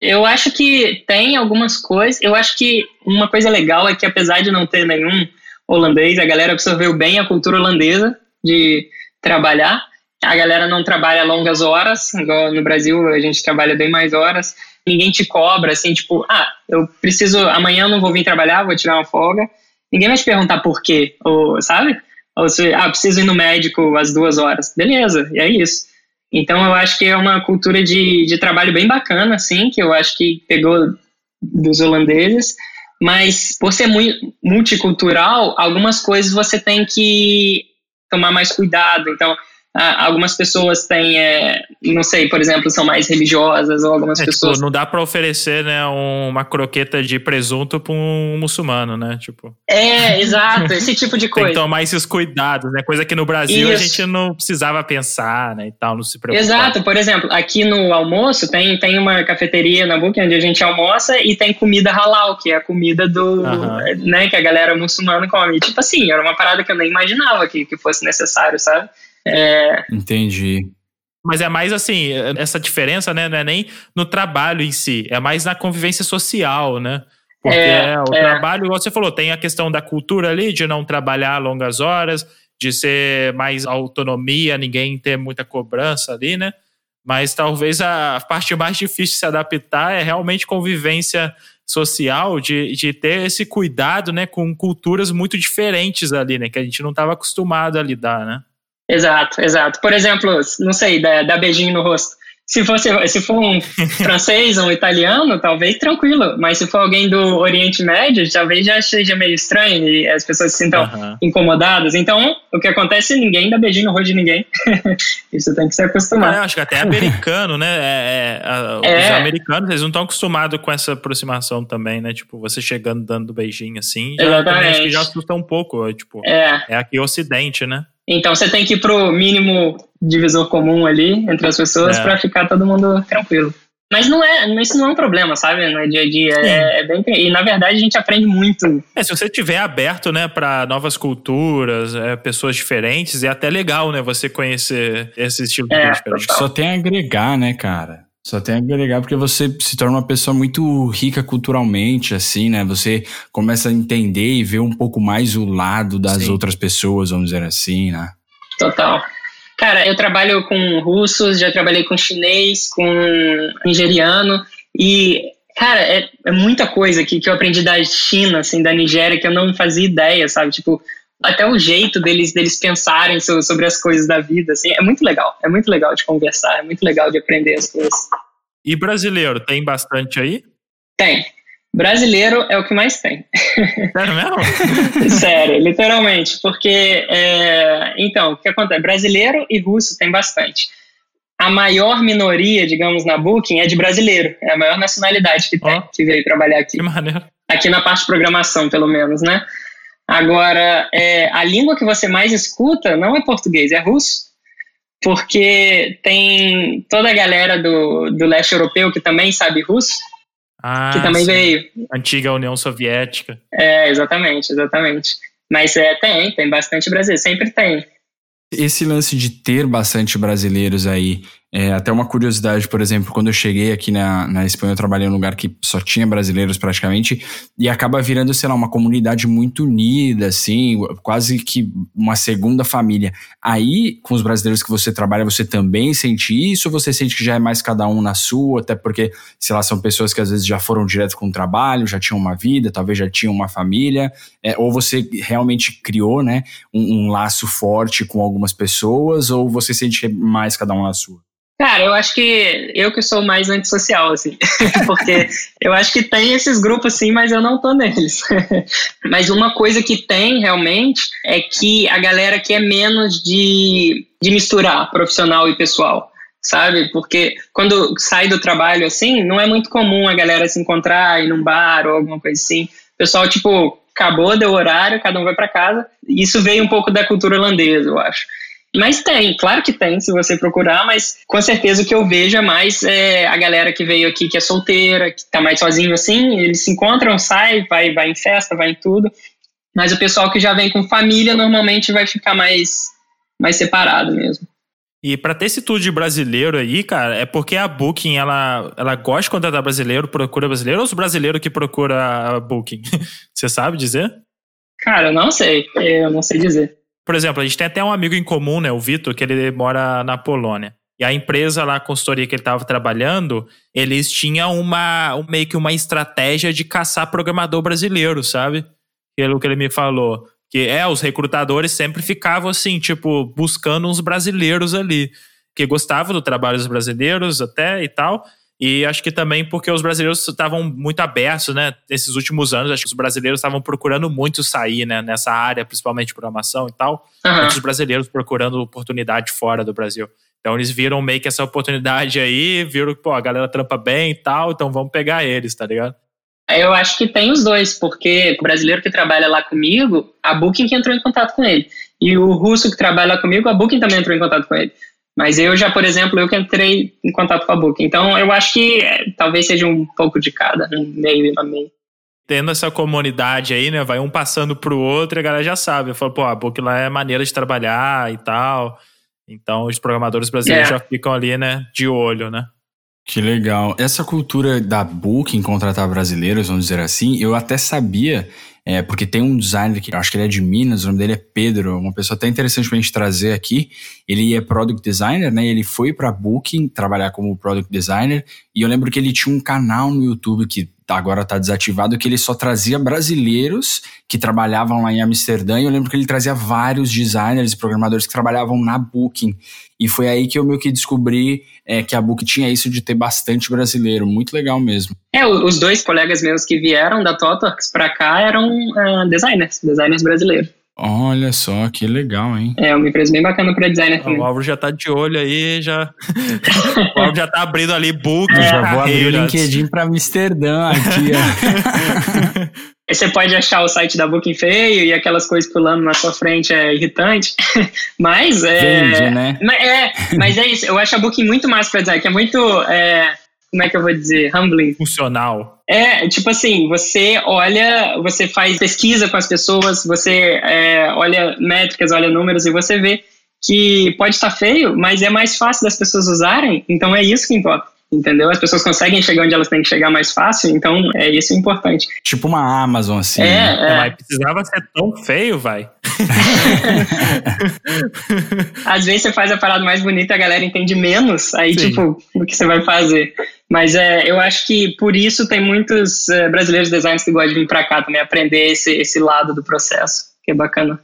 Eu acho que tem algumas coisas. Eu acho que uma coisa legal é que, apesar de não ter nenhum holandês, a galera absorveu bem a cultura holandesa de trabalhar. A galera não trabalha longas horas, igual no Brasil a gente trabalha bem mais horas. Ninguém te cobra, assim, tipo, ah, eu preciso, amanhã eu não vou vir trabalhar, vou tirar uma folga. Ninguém vai te perguntar por quê, ou, sabe? Ou se, ah, preciso ir no médico às duas horas. Beleza, e é isso. Então eu acho que é uma cultura de, de trabalho bem bacana, assim, que eu acho que pegou dos holandeses, mas por ser muito multicultural, algumas coisas você tem que tomar mais cuidado. Então, ah, algumas pessoas têm, é, não sei, por exemplo, são mais religiosas ou algumas é, tipo, pessoas. Tipo, não dá para oferecer, né, uma croqueta de presunto para um muçulmano, né? Tipo. É, exato, esse tipo de coisa. Tem que tomar esses cuidados, né? Coisa que no Brasil Isso. a gente não precisava pensar, né, e tal, não se preocupar. Exato, por exemplo, aqui no almoço tem, tem uma cafeteria na Book onde a gente almoça e tem comida halal, que é a comida do, né, que a galera muçulmana come. Tipo assim, era uma parada que eu nem imaginava que, que fosse necessário, sabe? É... Entendi. Mas é mais assim, essa diferença, né, não é nem no trabalho em si, é mais na convivência social, né? Porque é, o é. trabalho, igual você falou, tem a questão da cultura ali, de não trabalhar longas horas, de ser mais autonomia, ninguém ter muita cobrança ali, né? Mas talvez a parte mais difícil de se adaptar é realmente convivência social, de, de ter esse cuidado, né, com culturas muito diferentes ali, né, que a gente não estava acostumado a lidar, né? Exato, exato. Por exemplo, não sei, dar, beijinho no rosto. Se, fosse, se for um francês ou um italiano, talvez tranquilo. Mas se for alguém do Oriente Médio, talvez já seja meio estranho e as pessoas se sintam uhum. incomodadas. Então, o que acontece é ninguém dá beijinho no rosto de ninguém. Isso tem que se acostumar. É, acho que até americano, né? É, é, é. Os americanos, eles não estão acostumados com essa aproximação também, né? Tipo, você chegando dando beijinho assim. Já, Exatamente. Acho que já assusta um pouco. Tipo, é. é aqui o Ocidente, né? Então você tem que ir pro mínimo divisor comum ali entre as pessoas é. para ficar todo mundo tranquilo. Mas não é, isso não é um problema, sabe? No dia a dia. É, é, bem, e na verdade a gente aprende muito. É, se você tiver aberto, né, para novas culturas, é, pessoas diferentes, é até legal, né, você conhecer esse estilo de é, vida diferente. Só tem a agregar, né, cara? Só tem a agregar porque você se torna uma pessoa muito rica culturalmente, assim, né? Você começa a entender e ver um pouco mais o lado das Sim. outras pessoas, vamos dizer assim, né? Total. Cara, eu trabalho com russos, já trabalhei com chinês, com nigeriano e, cara, é, é muita coisa que, que eu aprendi da China, assim, da Nigéria, que eu não fazia ideia, sabe? Tipo, até o jeito deles, deles pensarem sobre, as coisas da vida, assim, é muito legal. É muito legal de conversar, é muito legal de aprender as coisas. E brasileiro, tem bastante aí? Tem. Brasileiro é o que mais tem. Sério mesmo? Sério, literalmente. Porque, é, então, o que acontece? Brasileiro e russo tem bastante. A maior minoria, digamos, na Booking é de brasileiro. É a maior nacionalidade que tem, oh, que veio trabalhar aqui. Que maneiro. Aqui na parte de programação, pelo menos, né? Agora, é, a língua que você mais escuta não é português, é russo. porque tem toda a galera do, do leste europeu que também sabe russo, Ah, que também sim. veio. Antiga União Soviética. É, exatamente, exatamente. Mas é, tem, tem bastante brasileiro, sempre tem. Esse lance de ter bastante brasileiros aí, é até uma curiosidade, por exemplo, quando eu cheguei aqui na, na Espanha, eu trabalhei num lugar que só tinha brasileiros praticamente, e acaba virando, sei lá, uma comunidade muito unida, assim, quase que uma segunda família. Aí, com os brasileiros que você trabalha, você também sente isso, ou você sente que já é mais cada um na sua, até porque, sei lá, são pessoas que às vezes já foram direto com o trabalho, já tinham uma vida, talvez já tinham uma família, é, ou você realmente criou, né, um, um laço forte com algumas pessoas, ou você sente que é mais cada um na sua? Cara, eu acho que eu que sou mais antissocial, assim, porque eu acho que tem esses grupos sim, mas eu não tô neles. mas uma coisa que tem realmente é que a galera quer menos de, de misturar profissional e pessoal, sabe? Porque quando sai do trabalho assim, não é muito comum a galera se encontrar em um bar ou alguma coisa assim. O pessoal, tipo, acabou, deu horário, cada um vai para casa. Isso veio um pouco da cultura holandesa, eu acho. Mas tem, claro que tem, se você procurar, mas com certeza o que eu vejo é mais é, a galera que veio aqui que é solteira, que tá mais sozinho assim, eles se encontram, sai, vai, vai em festa, vai em tudo. Mas o pessoal que já vem com família normalmente vai ficar mais, mais separado mesmo. E pra ter esse tour de brasileiro aí, cara, é porque a Booking, ela, ela gosta de contratar brasileiro, procura brasileiro, ou os brasileiros que procura a Booking? Você sabe dizer? Cara, eu não sei, eu não sei dizer. Por exemplo, a gente tem até um amigo em comum, né, o Vitor, que ele mora na Polônia. E a empresa lá, a consultoria que ele estava trabalhando, eles tinham uma, um- meio que uma estratégia de caçar programador brasileiro, sabe? Pelo que ele me falou. Que é, os recrutadores sempre ficavam assim, tipo, buscando uns brasileiros ali. Que gostavam do trabalho dos brasileiros até e tal. E acho que também porque os brasileiros estavam muito abertos, né? Nesses últimos anos, acho que os brasileiros estavam procurando muito sair, né? Nessa área, principalmente de programação e tal Aham. muitos brasileiros procurando oportunidade fora do Brasil. Então eles viram meio que essa oportunidade aí, viram que, pô, a galera trampa bem e tal, então vamos pegar eles, tá ligado? Eu acho que tem os dois, porque o brasileiro que trabalha lá comigo, a Booking que entrou em contato com ele. E o russo que trabalha lá comigo, a Booking também entrou em contato com ele. Mas eu já, por exemplo, eu que entrei em contato com a Booking. Então eu acho que é, talvez seja um pouco de cada, meio e meio. Tendo essa comunidade aí, né, vai um passando pro outro e a galera já sabe. Fala, pô, a Book lá é maneira de trabalhar e tal. Então os programadores brasileiros É. já ficam ali, né, de olho, né? Que legal. Essa cultura da Booking contratar brasileiros, vamos dizer assim, eu até sabia, é, porque tem um designer que acho que ele é de Minas, o nome dele é Pedro, uma pessoa até interessante pra gente trazer aqui. Ele é product designer, né? Ele foi pra Booking trabalhar como product designer, e eu lembro que ele tinha um canal no YouTube que agora tá desativado, que ele só trazia brasileiros que trabalhavam lá em Amsterdã, e eu lembro que ele trazia vários designers e programadores que trabalhavam na Booking. E foi aí que eu meio que descobri é, que a Book tinha isso de ter bastante brasileiro. Muito legal mesmo. É, os dois colegas meus que vieram da Totox pra cá eram ah, designers, designers brasileiros. Olha só, que legal, hein? É uma empresa bem bacana pra designer O também. Álvaro já tá de olho aí, já. o Álvaro já tá abrindo ali book, Eu já vou abrir o. LinkedIn pra Amsterdã aqui, ó. Aí você pode achar o site da Booking feio e aquelas coisas pulando na sua frente é irritante. Mas é. Vende, né? Mas é, mas é isso. Eu acho a Booking muito massa pra design, que é muito. é, como é que eu vou dizer? Humbling. Funcional. É, tipo assim, você olha, você faz pesquisa com as pessoas, você é, olha métricas, olha números e você vê que pode estar feio, mas é mais fácil das pessoas usarem, então é isso que importa. Entendeu? As pessoas conseguem chegar onde elas têm que chegar mais fácil, então é isso o importante. Tipo uma Amazon, assim. É, né? é. Mas precisava ser tão feio, vai. Às vezes você faz a parada mais bonita e a galera entende menos, aí, Sim. tipo, o que você vai fazer. Mas é, eu acho que por isso tem muitos é, brasileiros designers que gostam de vir pra cá também, aprender esse, esse lado do processo, que é bacana.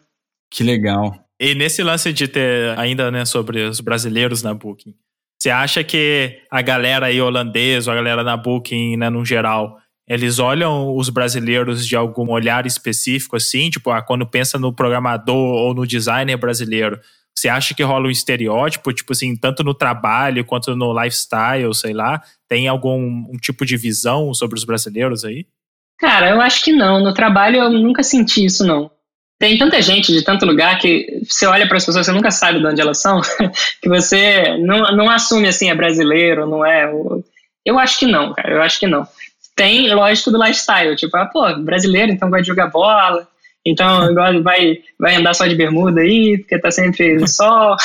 Que legal. E nesse lance de ter ainda, né, sobre os brasileiros na Booking, você acha que a galera aí holandesa, a galera na Booking, né, no geral, eles olham os brasileiros de algum olhar específico, assim? Tipo, ah, quando pensa no programador ou no designer brasileiro, você acha que rola um estereótipo, tipo assim, tanto no trabalho quanto no lifestyle, sei lá? Tem algum um tipo de visão sobre os brasileiros aí? Cara, eu acho que não. No trabalho eu nunca senti isso, não. Tem tanta gente de tanto lugar que você olha para as pessoas, você nunca sabe de onde elas são, que você não, não assume assim, é brasileiro, não é. Eu acho que não, cara, eu acho que não. Tem, lógico, do lifestyle, tipo, ah, pô, brasileiro, então vai jogar bola, então vai, vai andar só de bermuda aí, porque tá sempre no sol.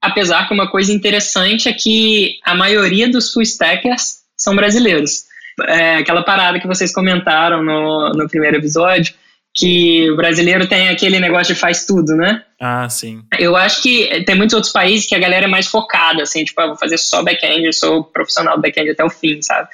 Apesar que uma coisa interessante é que a maioria dos full stackers são brasileiros. É, aquela parada que vocês comentaram no, no primeiro episódio, que o brasileiro tem aquele negócio de faz tudo, né? Ah, sim. Eu acho que tem muitos outros países que a galera é mais focada, assim, tipo, eu ah, vou fazer só back-end, eu sou profissional do back-end até o fim, sabe?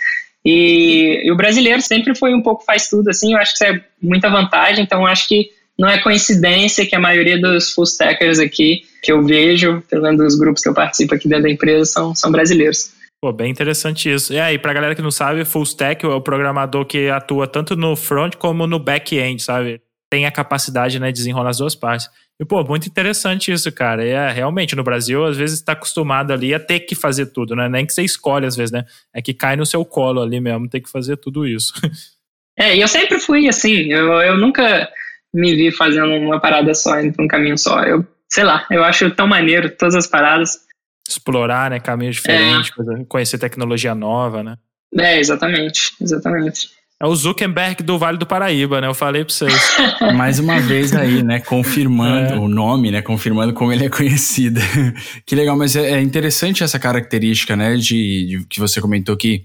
E, e, o brasileiro sempre foi um pouco faz tudo, assim, eu acho que isso é muita vantagem, então eu acho que não é coincidência que a maioria dos full stackers aqui que eu vejo, pelo menos dos grupos que eu participo aqui dentro da empresa, são, são brasileiros. Pô, bem interessante isso. E aí, pra galera que não sabe, full stack é o programador que atua tanto no front como no back-end, sabe? Tem a capacidade, né, de desenrolar as duas partes. E, pô, muito interessante isso, cara. E é, realmente, no Brasil, às vezes está acostumado ali a ter que fazer tudo, né? Nem que você escolhe, às vezes, né? É que cai no seu colo ali mesmo, ter que fazer tudo isso. É, e eu sempre fui assim. Eu, eu nunca me vi fazendo uma parada só, indo pra um caminho só. Eu, sei lá, eu acho tão maneiro todas as paradas explorar, né, caminhos diferentes, é. conhecer tecnologia nova, né? É, exatamente, exatamente. É o Zuckerberg do Vale do Paraíba, né? Eu falei pra vocês. Mais uma vez aí, né? Confirmando é. o nome, né? Confirmando como ele é conhecido. que legal, mas é, é, interessante essa característica, né? De, de, que você comentou que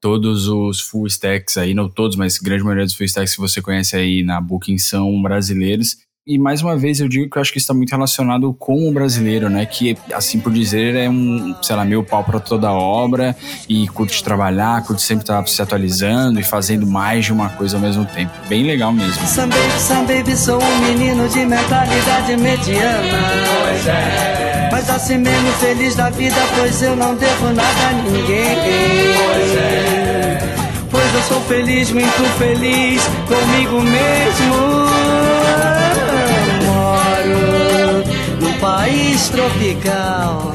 todos os full stacks aí, não todos, mas grande maioria dos full stacks que você conhece aí na Booking são brasileiros. E mais uma vez eu digo que eu acho que isso está muito relacionado com o brasileiro, né? Que, assim por dizer, é um, sei lá, meio pau para toda obra e curte trabalhar, curte sempre estar tá se atualizando e fazendo mais de uma coisa ao mesmo tempo. Bem legal mesmo. Sam baby, Sam baby, sou um menino de mentalidade mediana. Pois é. Mas assim mesmo feliz da vida, pois eu não devo nada a ninguém. Pois é. Pois eu sou feliz, muito feliz comigo mesmo. País tropical.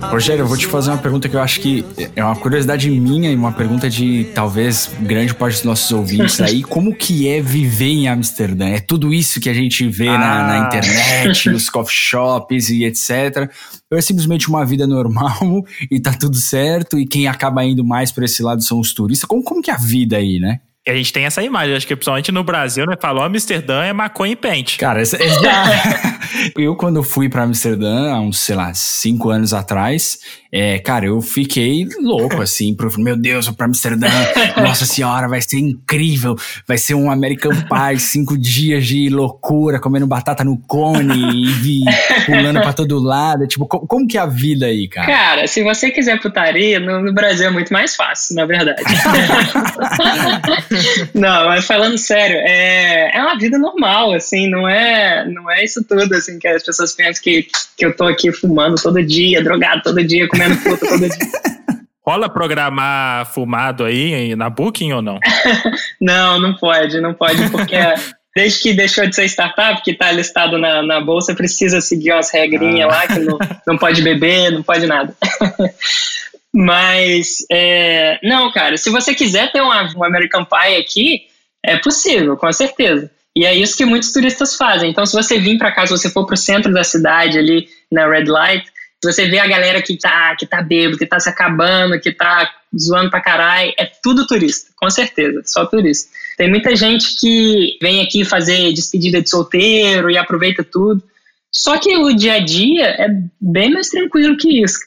Rogério, eu vou te fazer uma pergunta que eu acho que é uma curiosidade minha e uma pergunta de talvez grande parte dos nossos ouvintes aí. Como que é viver em Amsterdã? É tudo isso que a gente vê ah. na, na, internet, os coffee shops e etc. Ou é simplesmente uma vida normal e tá tudo certo e quem acaba indo mais por esse lado são os turistas? Como, como que é a vida aí, né? E a gente tem essa imagem, acho que principalmente no Brasil, né? Falou Amsterdã é maconha e pente. Cara, essa, eu quando fui para Amsterdã, há uns, sei lá, cinco anos atrás, é, cara, eu fiquei louco, assim, pro, meu Deus, vou pra Amsterdã, nossa senhora, vai ser incrível, vai ser um American Pie, cinco dias de loucura, comendo batata no cone e pulando pra todo lado, tipo, como, como, que é a vida aí, cara? Cara, se você quiser putaria, no, no Brasil é muito mais fácil, na verdade. não, mas falando sério, é, é uma vida normal, assim, não é, não é isso tudo, assim, que as pessoas pensam que, que eu tô aqui fumando todo dia, drogado todo dia, comendo fruta todo dia. Rola programar fumado aí na Booking ou não? não, não pode, não pode, porque desde que deixou de ser startup, que está listado na, na bolsa, precisa seguir umas regrinhas ah. lá, que não, não pode beber, não pode nada. Mas, é, não, cara, se você quiser ter uma, um American Pie aqui, é possível, com certeza. E é isso que muitos turistas fazem. Então, se você vir para cá, se você for para o centro da cidade, ali na Red Light, você vê a galera que tá, que tá bêbado, que tá se acabando, que tá zoando pra caralho, é tudo turista, com certeza, só turista. Tem muita gente que vem aqui fazer despedida de solteiro e aproveita tudo. Só que o dia a dia é bem mais tranquilo que isso.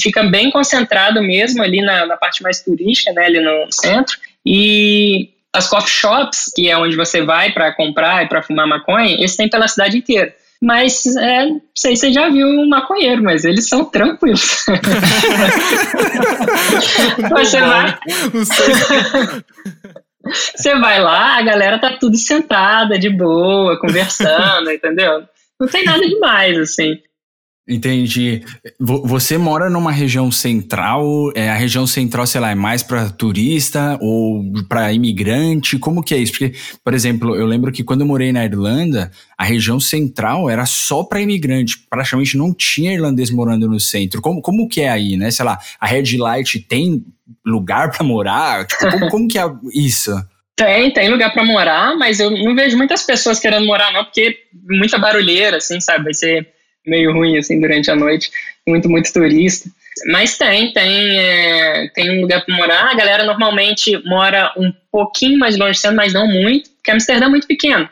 Fica bem concentrado mesmo ali na, na parte mais turística, né, ali no centro. E as coffee shops, que é onde você vai para comprar e para fumar maconha, eles têm pela cidade inteira. Mas, é, não sei se você já viu um maconheiro, mas eles são tranquilos. você vai. você vai lá, a galera tá tudo sentada, de boa, conversando, entendeu? Não tem nada demais, assim. Entendi. Você mora numa região central, é, a região central, sei lá, é mais para turista ou para imigrante? Como que é isso? Porque, por exemplo, eu lembro que quando eu morei na Irlanda, a região central era só para imigrante, praticamente não tinha irlandês morando no centro. Como, como que é aí, né? Sei lá, a Red Light tem lugar para morar? Tipo, como, como que é isso? Tem, tem lugar para morar, mas eu não vejo muitas pessoas querendo morar, não, porque muita barulheira, assim, sabe? Vai ser meio ruim, assim, durante a noite. Muito, muito turista. Mas tem, tem, é, tem um lugar para morar. A galera normalmente mora um pouquinho mais longe sendo, mas não muito, porque Amsterdã é muito pequeno.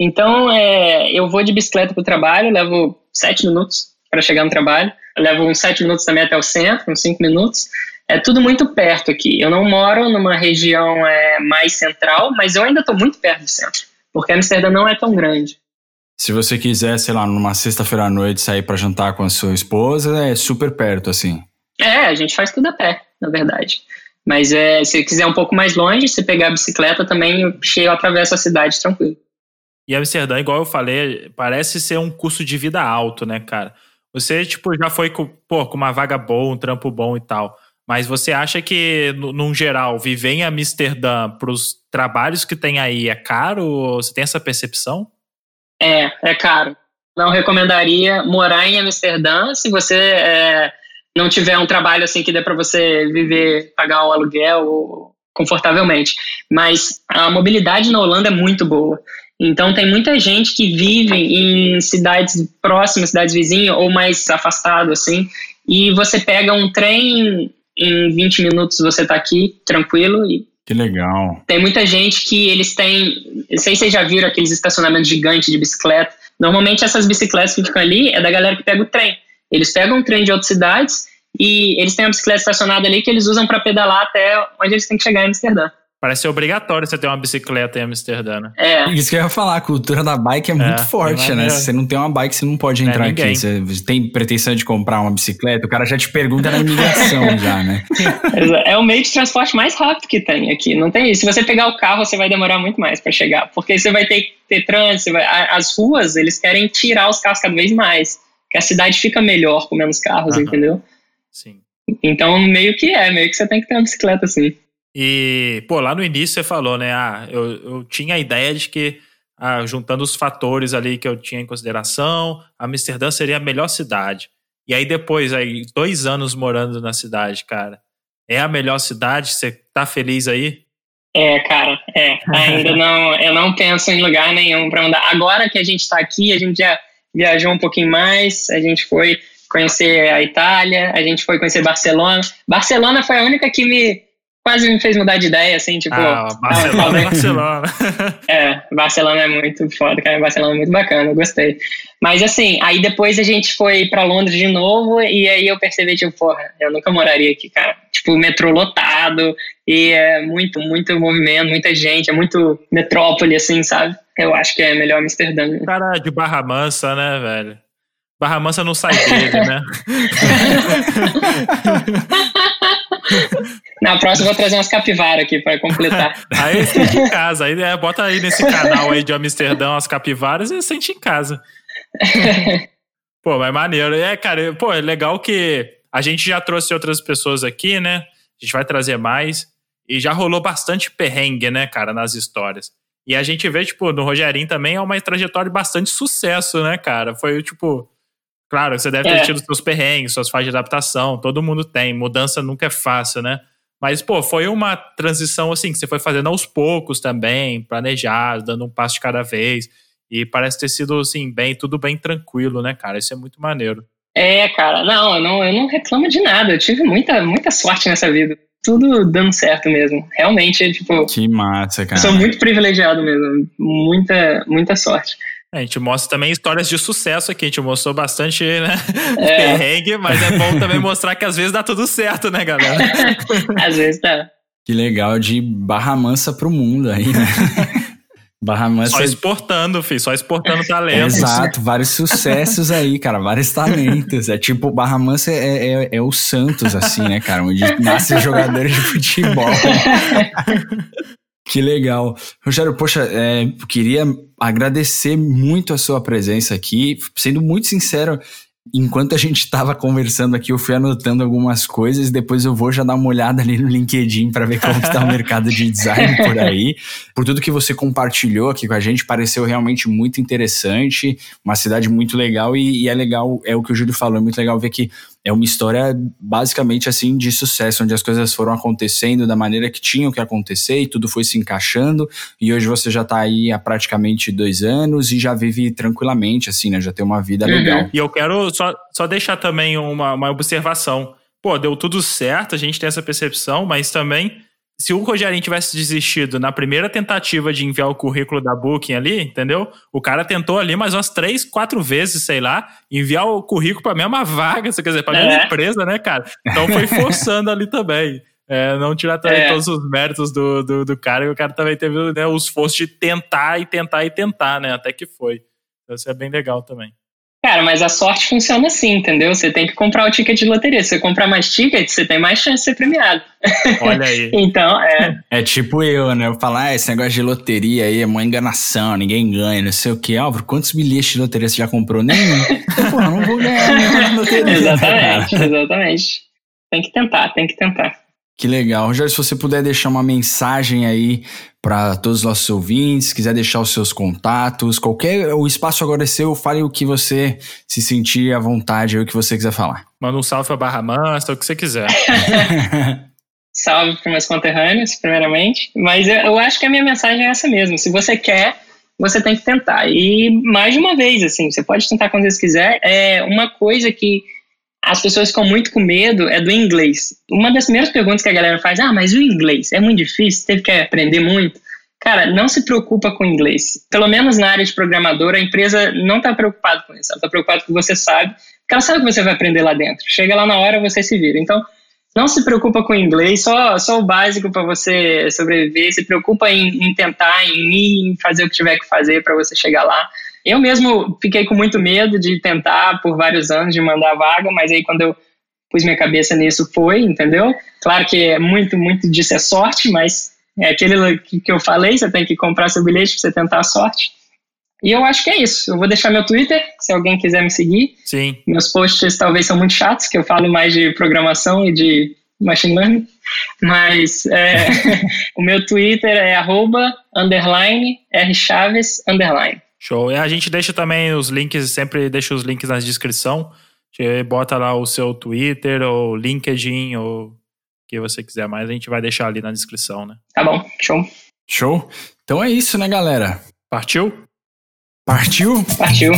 Então, é, eu vou de bicicleta para o trabalho, levo sete minutos para chegar no trabalho. Eu levo uns sete minutos também até o centro, uns cinco minutos. É tudo muito perto aqui. Eu não moro numa região é, mais central, mas eu ainda estou muito perto do centro, porque Amsterdã não é tão grande. Se você quiser, sei lá, numa sexta-feira à noite sair para jantar com a sua esposa, é super perto, assim. É, a gente faz tudo a pé, na verdade. Mas é, se quiser um pouco mais longe, se pegar a bicicleta também, eu chego, atravesso a cidade tranquilo. E Amsterdã, igual eu falei, parece ser um custo de vida alto, né, cara? Você, tipo, já foi com, pô, com uma vaga boa, um trampo bom e tal. Mas você acha que, no, num geral, viver em Amsterdã para os trabalhos que tem aí é caro? Você tem essa percepção? É, é caro. Não recomendaria morar em Amsterdã se você é, não tiver um trabalho assim que dê para você viver, pagar o aluguel confortavelmente. Mas a mobilidade na Holanda é muito boa. Então tem muita gente que vive em cidades próximas, cidades vizinhas ou mais afastado assim, e você pega um trem em 20 minutos você está aqui tranquilo e que legal. Tem muita gente que eles têm, não sei se vocês já viram aqueles estacionamentos gigantes de bicicleta. Normalmente essas bicicletas que ficam ali é da galera que pega o trem. Eles pegam um trem de outras cidades e eles têm uma bicicleta estacionada ali que eles usam para pedalar até onde eles têm que chegar em Amsterdã. Parece ser obrigatório você ter uma bicicleta em Amsterdã, né? É. Isso que eu ia falar, a cultura da bike é, é muito forte, né? Se você não tem uma bike, você não pode entrar não é aqui. Você tem pretensão de comprar uma bicicleta, o cara já te pergunta na imigração já, né? É o meio de transporte mais rápido que tem aqui. Não tem isso. Se você pegar o carro, você vai demorar muito mais para chegar. Porque você vai ter que ter trânsito, vai... as ruas, eles querem tirar os carros cada vez mais. Que a cidade fica melhor com menos carros, uhum. entendeu? Sim. Então, meio que é, meio que você tem que ter uma bicicleta assim. E, pô, lá no início você falou, né? Ah, eu, eu tinha a ideia de que, ah, juntando os fatores ali que eu tinha em consideração, Amsterdã seria a melhor cidade. E aí depois, aí, dois anos morando na cidade, cara. É a melhor cidade? Você tá feliz aí? É, cara, é. Ainda não, eu não penso em lugar nenhum para andar. Agora que a gente tá aqui, a gente já viajou um pouquinho mais, a gente foi conhecer a Itália, a gente foi conhecer Barcelona. Barcelona foi a única que me quase me fez mudar de ideia, assim, tipo. Ah, Barcelona é Barcelona. é, Barcelona é muito foda, cara. Barcelona é muito bacana, eu gostei. Mas assim, aí depois a gente foi para Londres de novo e aí eu percebi, tipo, porra, eu nunca moraria aqui, cara. Tipo, metrô lotado e é muito, muito movimento, muita gente, é muito metrópole, assim, sabe? Eu acho que é melhor Amsterdã. Cara de Barra Mansa, né, velho? Barra Mansa não sai dele, né? Na próxima eu vou trazer umas capivaras aqui para completar. aí sente em casa. Aí, é, bota aí nesse canal aí de Amsterdã as capivaras e sente em casa. pô, mas maneiro. É, cara, pô, é legal que a gente já trouxe outras pessoas aqui, né? A gente vai trazer mais. E já rolou bastante perrengue, né, cara, nas histórias. E a gente vê, tipo, no Rogerinho também é uma trajetória de bastante sucesso, né, cara? Foi, tipo, Claro, você deve ter é. tido seus perrengues, suas fases de adaptação, todo mundo tem. Mudança nunca é fácil, né? Mas, pô, foi uma transição assim que você foi fazendo aos poucos também, planejado, dando um passo de cada vez. E parece ter sido, assim, bem, tudo bem tranquilo, né, cara? Isso é muito maneiro. É, cara, não, eu não, eu não reclamo de nada. Eu tive muita, muita sorte nessa vida. Tudo dando certo mesmo. Realmente, tipo. Que massa, cara. Sou muito privilegiado mesmo. Muita, muita sorte. A gente mostra também histórias de sucesso aqui. A gente mostrou bastante, né? É. Perrengue, mas é bom também mostrar que às vezes dá tudo certo, né, galera? às vezes dá. Que legal, de Barra Mansa pro mundo aí, né? Barra Mansa. Só exportando, filho, só exportando talentos. Exato, vários sucessos aí, cara, vários talentos. É tipo, Barra Mansa é, é, é o Santos, assim, né, cara? Onde nascem jogadores de futebol. Que legal. Rogério, poxa, é, queria agradecer muito a sua presença aqui. Sendo muito sincero, enquanto a gente estava conversando aqui, eu fui anotando algumas coisas. Depois eu vou já dar uma olhada ali no LinkedIn para ver como está o mercado de design por aí. Por tudo que você compartilhou aqui com a gente, pareceu realmente muito interessante. Uma cidade muito legal e, e é legal, é o que o Júlio falou, é muito legal ver que é uma história basicamente assim de sucesso, onde as coisas foram acontecendo da maneira que tinham que acontecer e tudo foi se encaixando. E hoje você já tá aí há praticamente dois anos e já vive tranquilamente, assim, né? Já tem uma vida Uhum. legal. E eu quero só, só deixar também uma, uma observação. Pô, deu tudo certo, a gente tem essa percepção, mas também, se o Rogerinho tivesse desistido na primeira tentativa de enviar o currículo da Booking ali, entendeu? O cara tentou ali mais umas três, quatro vezes, sei lá, enviar o currículo pra mesma vaga, quer dizer, pra mesma É. empresa, né, cara? Então foi forçando ali também. É, não tirar É. todos os méritos do, do, do cara, e o cara também teve né, o esforço de tentar e tentar e tentar, né? Até que foi. Então, isso é bem legal também. Cara, mas a sorte funciona assim, entendeu? Você tem que comprar o ticket de loteria. Se você comprar mais tickets, você tem mais chance de ser premiado. Olha aí. Então, é. É tipo eu, né? Eu falo, ah, esse negócio de loteria aí é uma enganação, ninguém ganha, não sei o quê. Álvaro, quantos bilhetes de loteria você já comprou? Nenhum. Porra, não vou ganhar nenhuma loteria. Exatamente, exatamente. Tem que tentar, tem que tentar. Que legal. Rogério, se você puder deixar uma mensagem aí para todos os nossos ouvintes, quiser deixar os seus contatos, qualquer. O espaço agora é seu, fale o que você se sentir à vontade, o que você quiser falar. Manda um salve pra Barra Mansa, o que você quiser. Salve para meus conterrâneos, primeiramente. Mas eu, eu acho que a minha mensagem é essa mesmo. Se você quer, você tem que tentar. E mais de uma vez, assim, você pode tentar quando você quiser. É uma coisa que as pessoas ficam muito com medo é do inglês. Uma das primeiras perguntas que a galera faz, ah, mas o inglês é muito difícil, teve que aprender muito. Cara, não se preocupa com inglês. Pelo menos na área de programador, a empresa não está preocupada com isso. Ela está preocupada com o que você sabe, porque ela sabe o que você vai aprender lá dentro. Chega lá na hora, você se vira. Então, não se preocupa com inglês, só, só o básico para você sobreviver. Se preocupa em, em tentar, em ir, em fazer o que tiver que fazer para você chegar lá. Eu mesmo fiquei com muito medo de tentar por vários anos de mandar vaga, mas aí quando eu pus minha cabeça nisso foi, entendeu? Claro que é muito, muito disso é sorte, mas é aquele que eu falei, você tem que comprar seu bilhete para você tentar a sorte. E eu acho que é isso. Eu vou deixar meu Twitter, se alguém quiser me seguir. Sim. Meus posts talvez são muito chatos, que eu falo mais de programação e de machine learning. Mas é, o meu Twitter é arroba, underline, rchaves, underline. Show. E a gente deixa também os links, sempre deixa os links na descrição. Você bota lá o seu Twitter ou LinkedIn ou o que você quiser mais, a gente vai deixar ali na descrição, né? Tá bom, show. Show? Então é isso, né, galera? Partiu? Partiu? Partiu.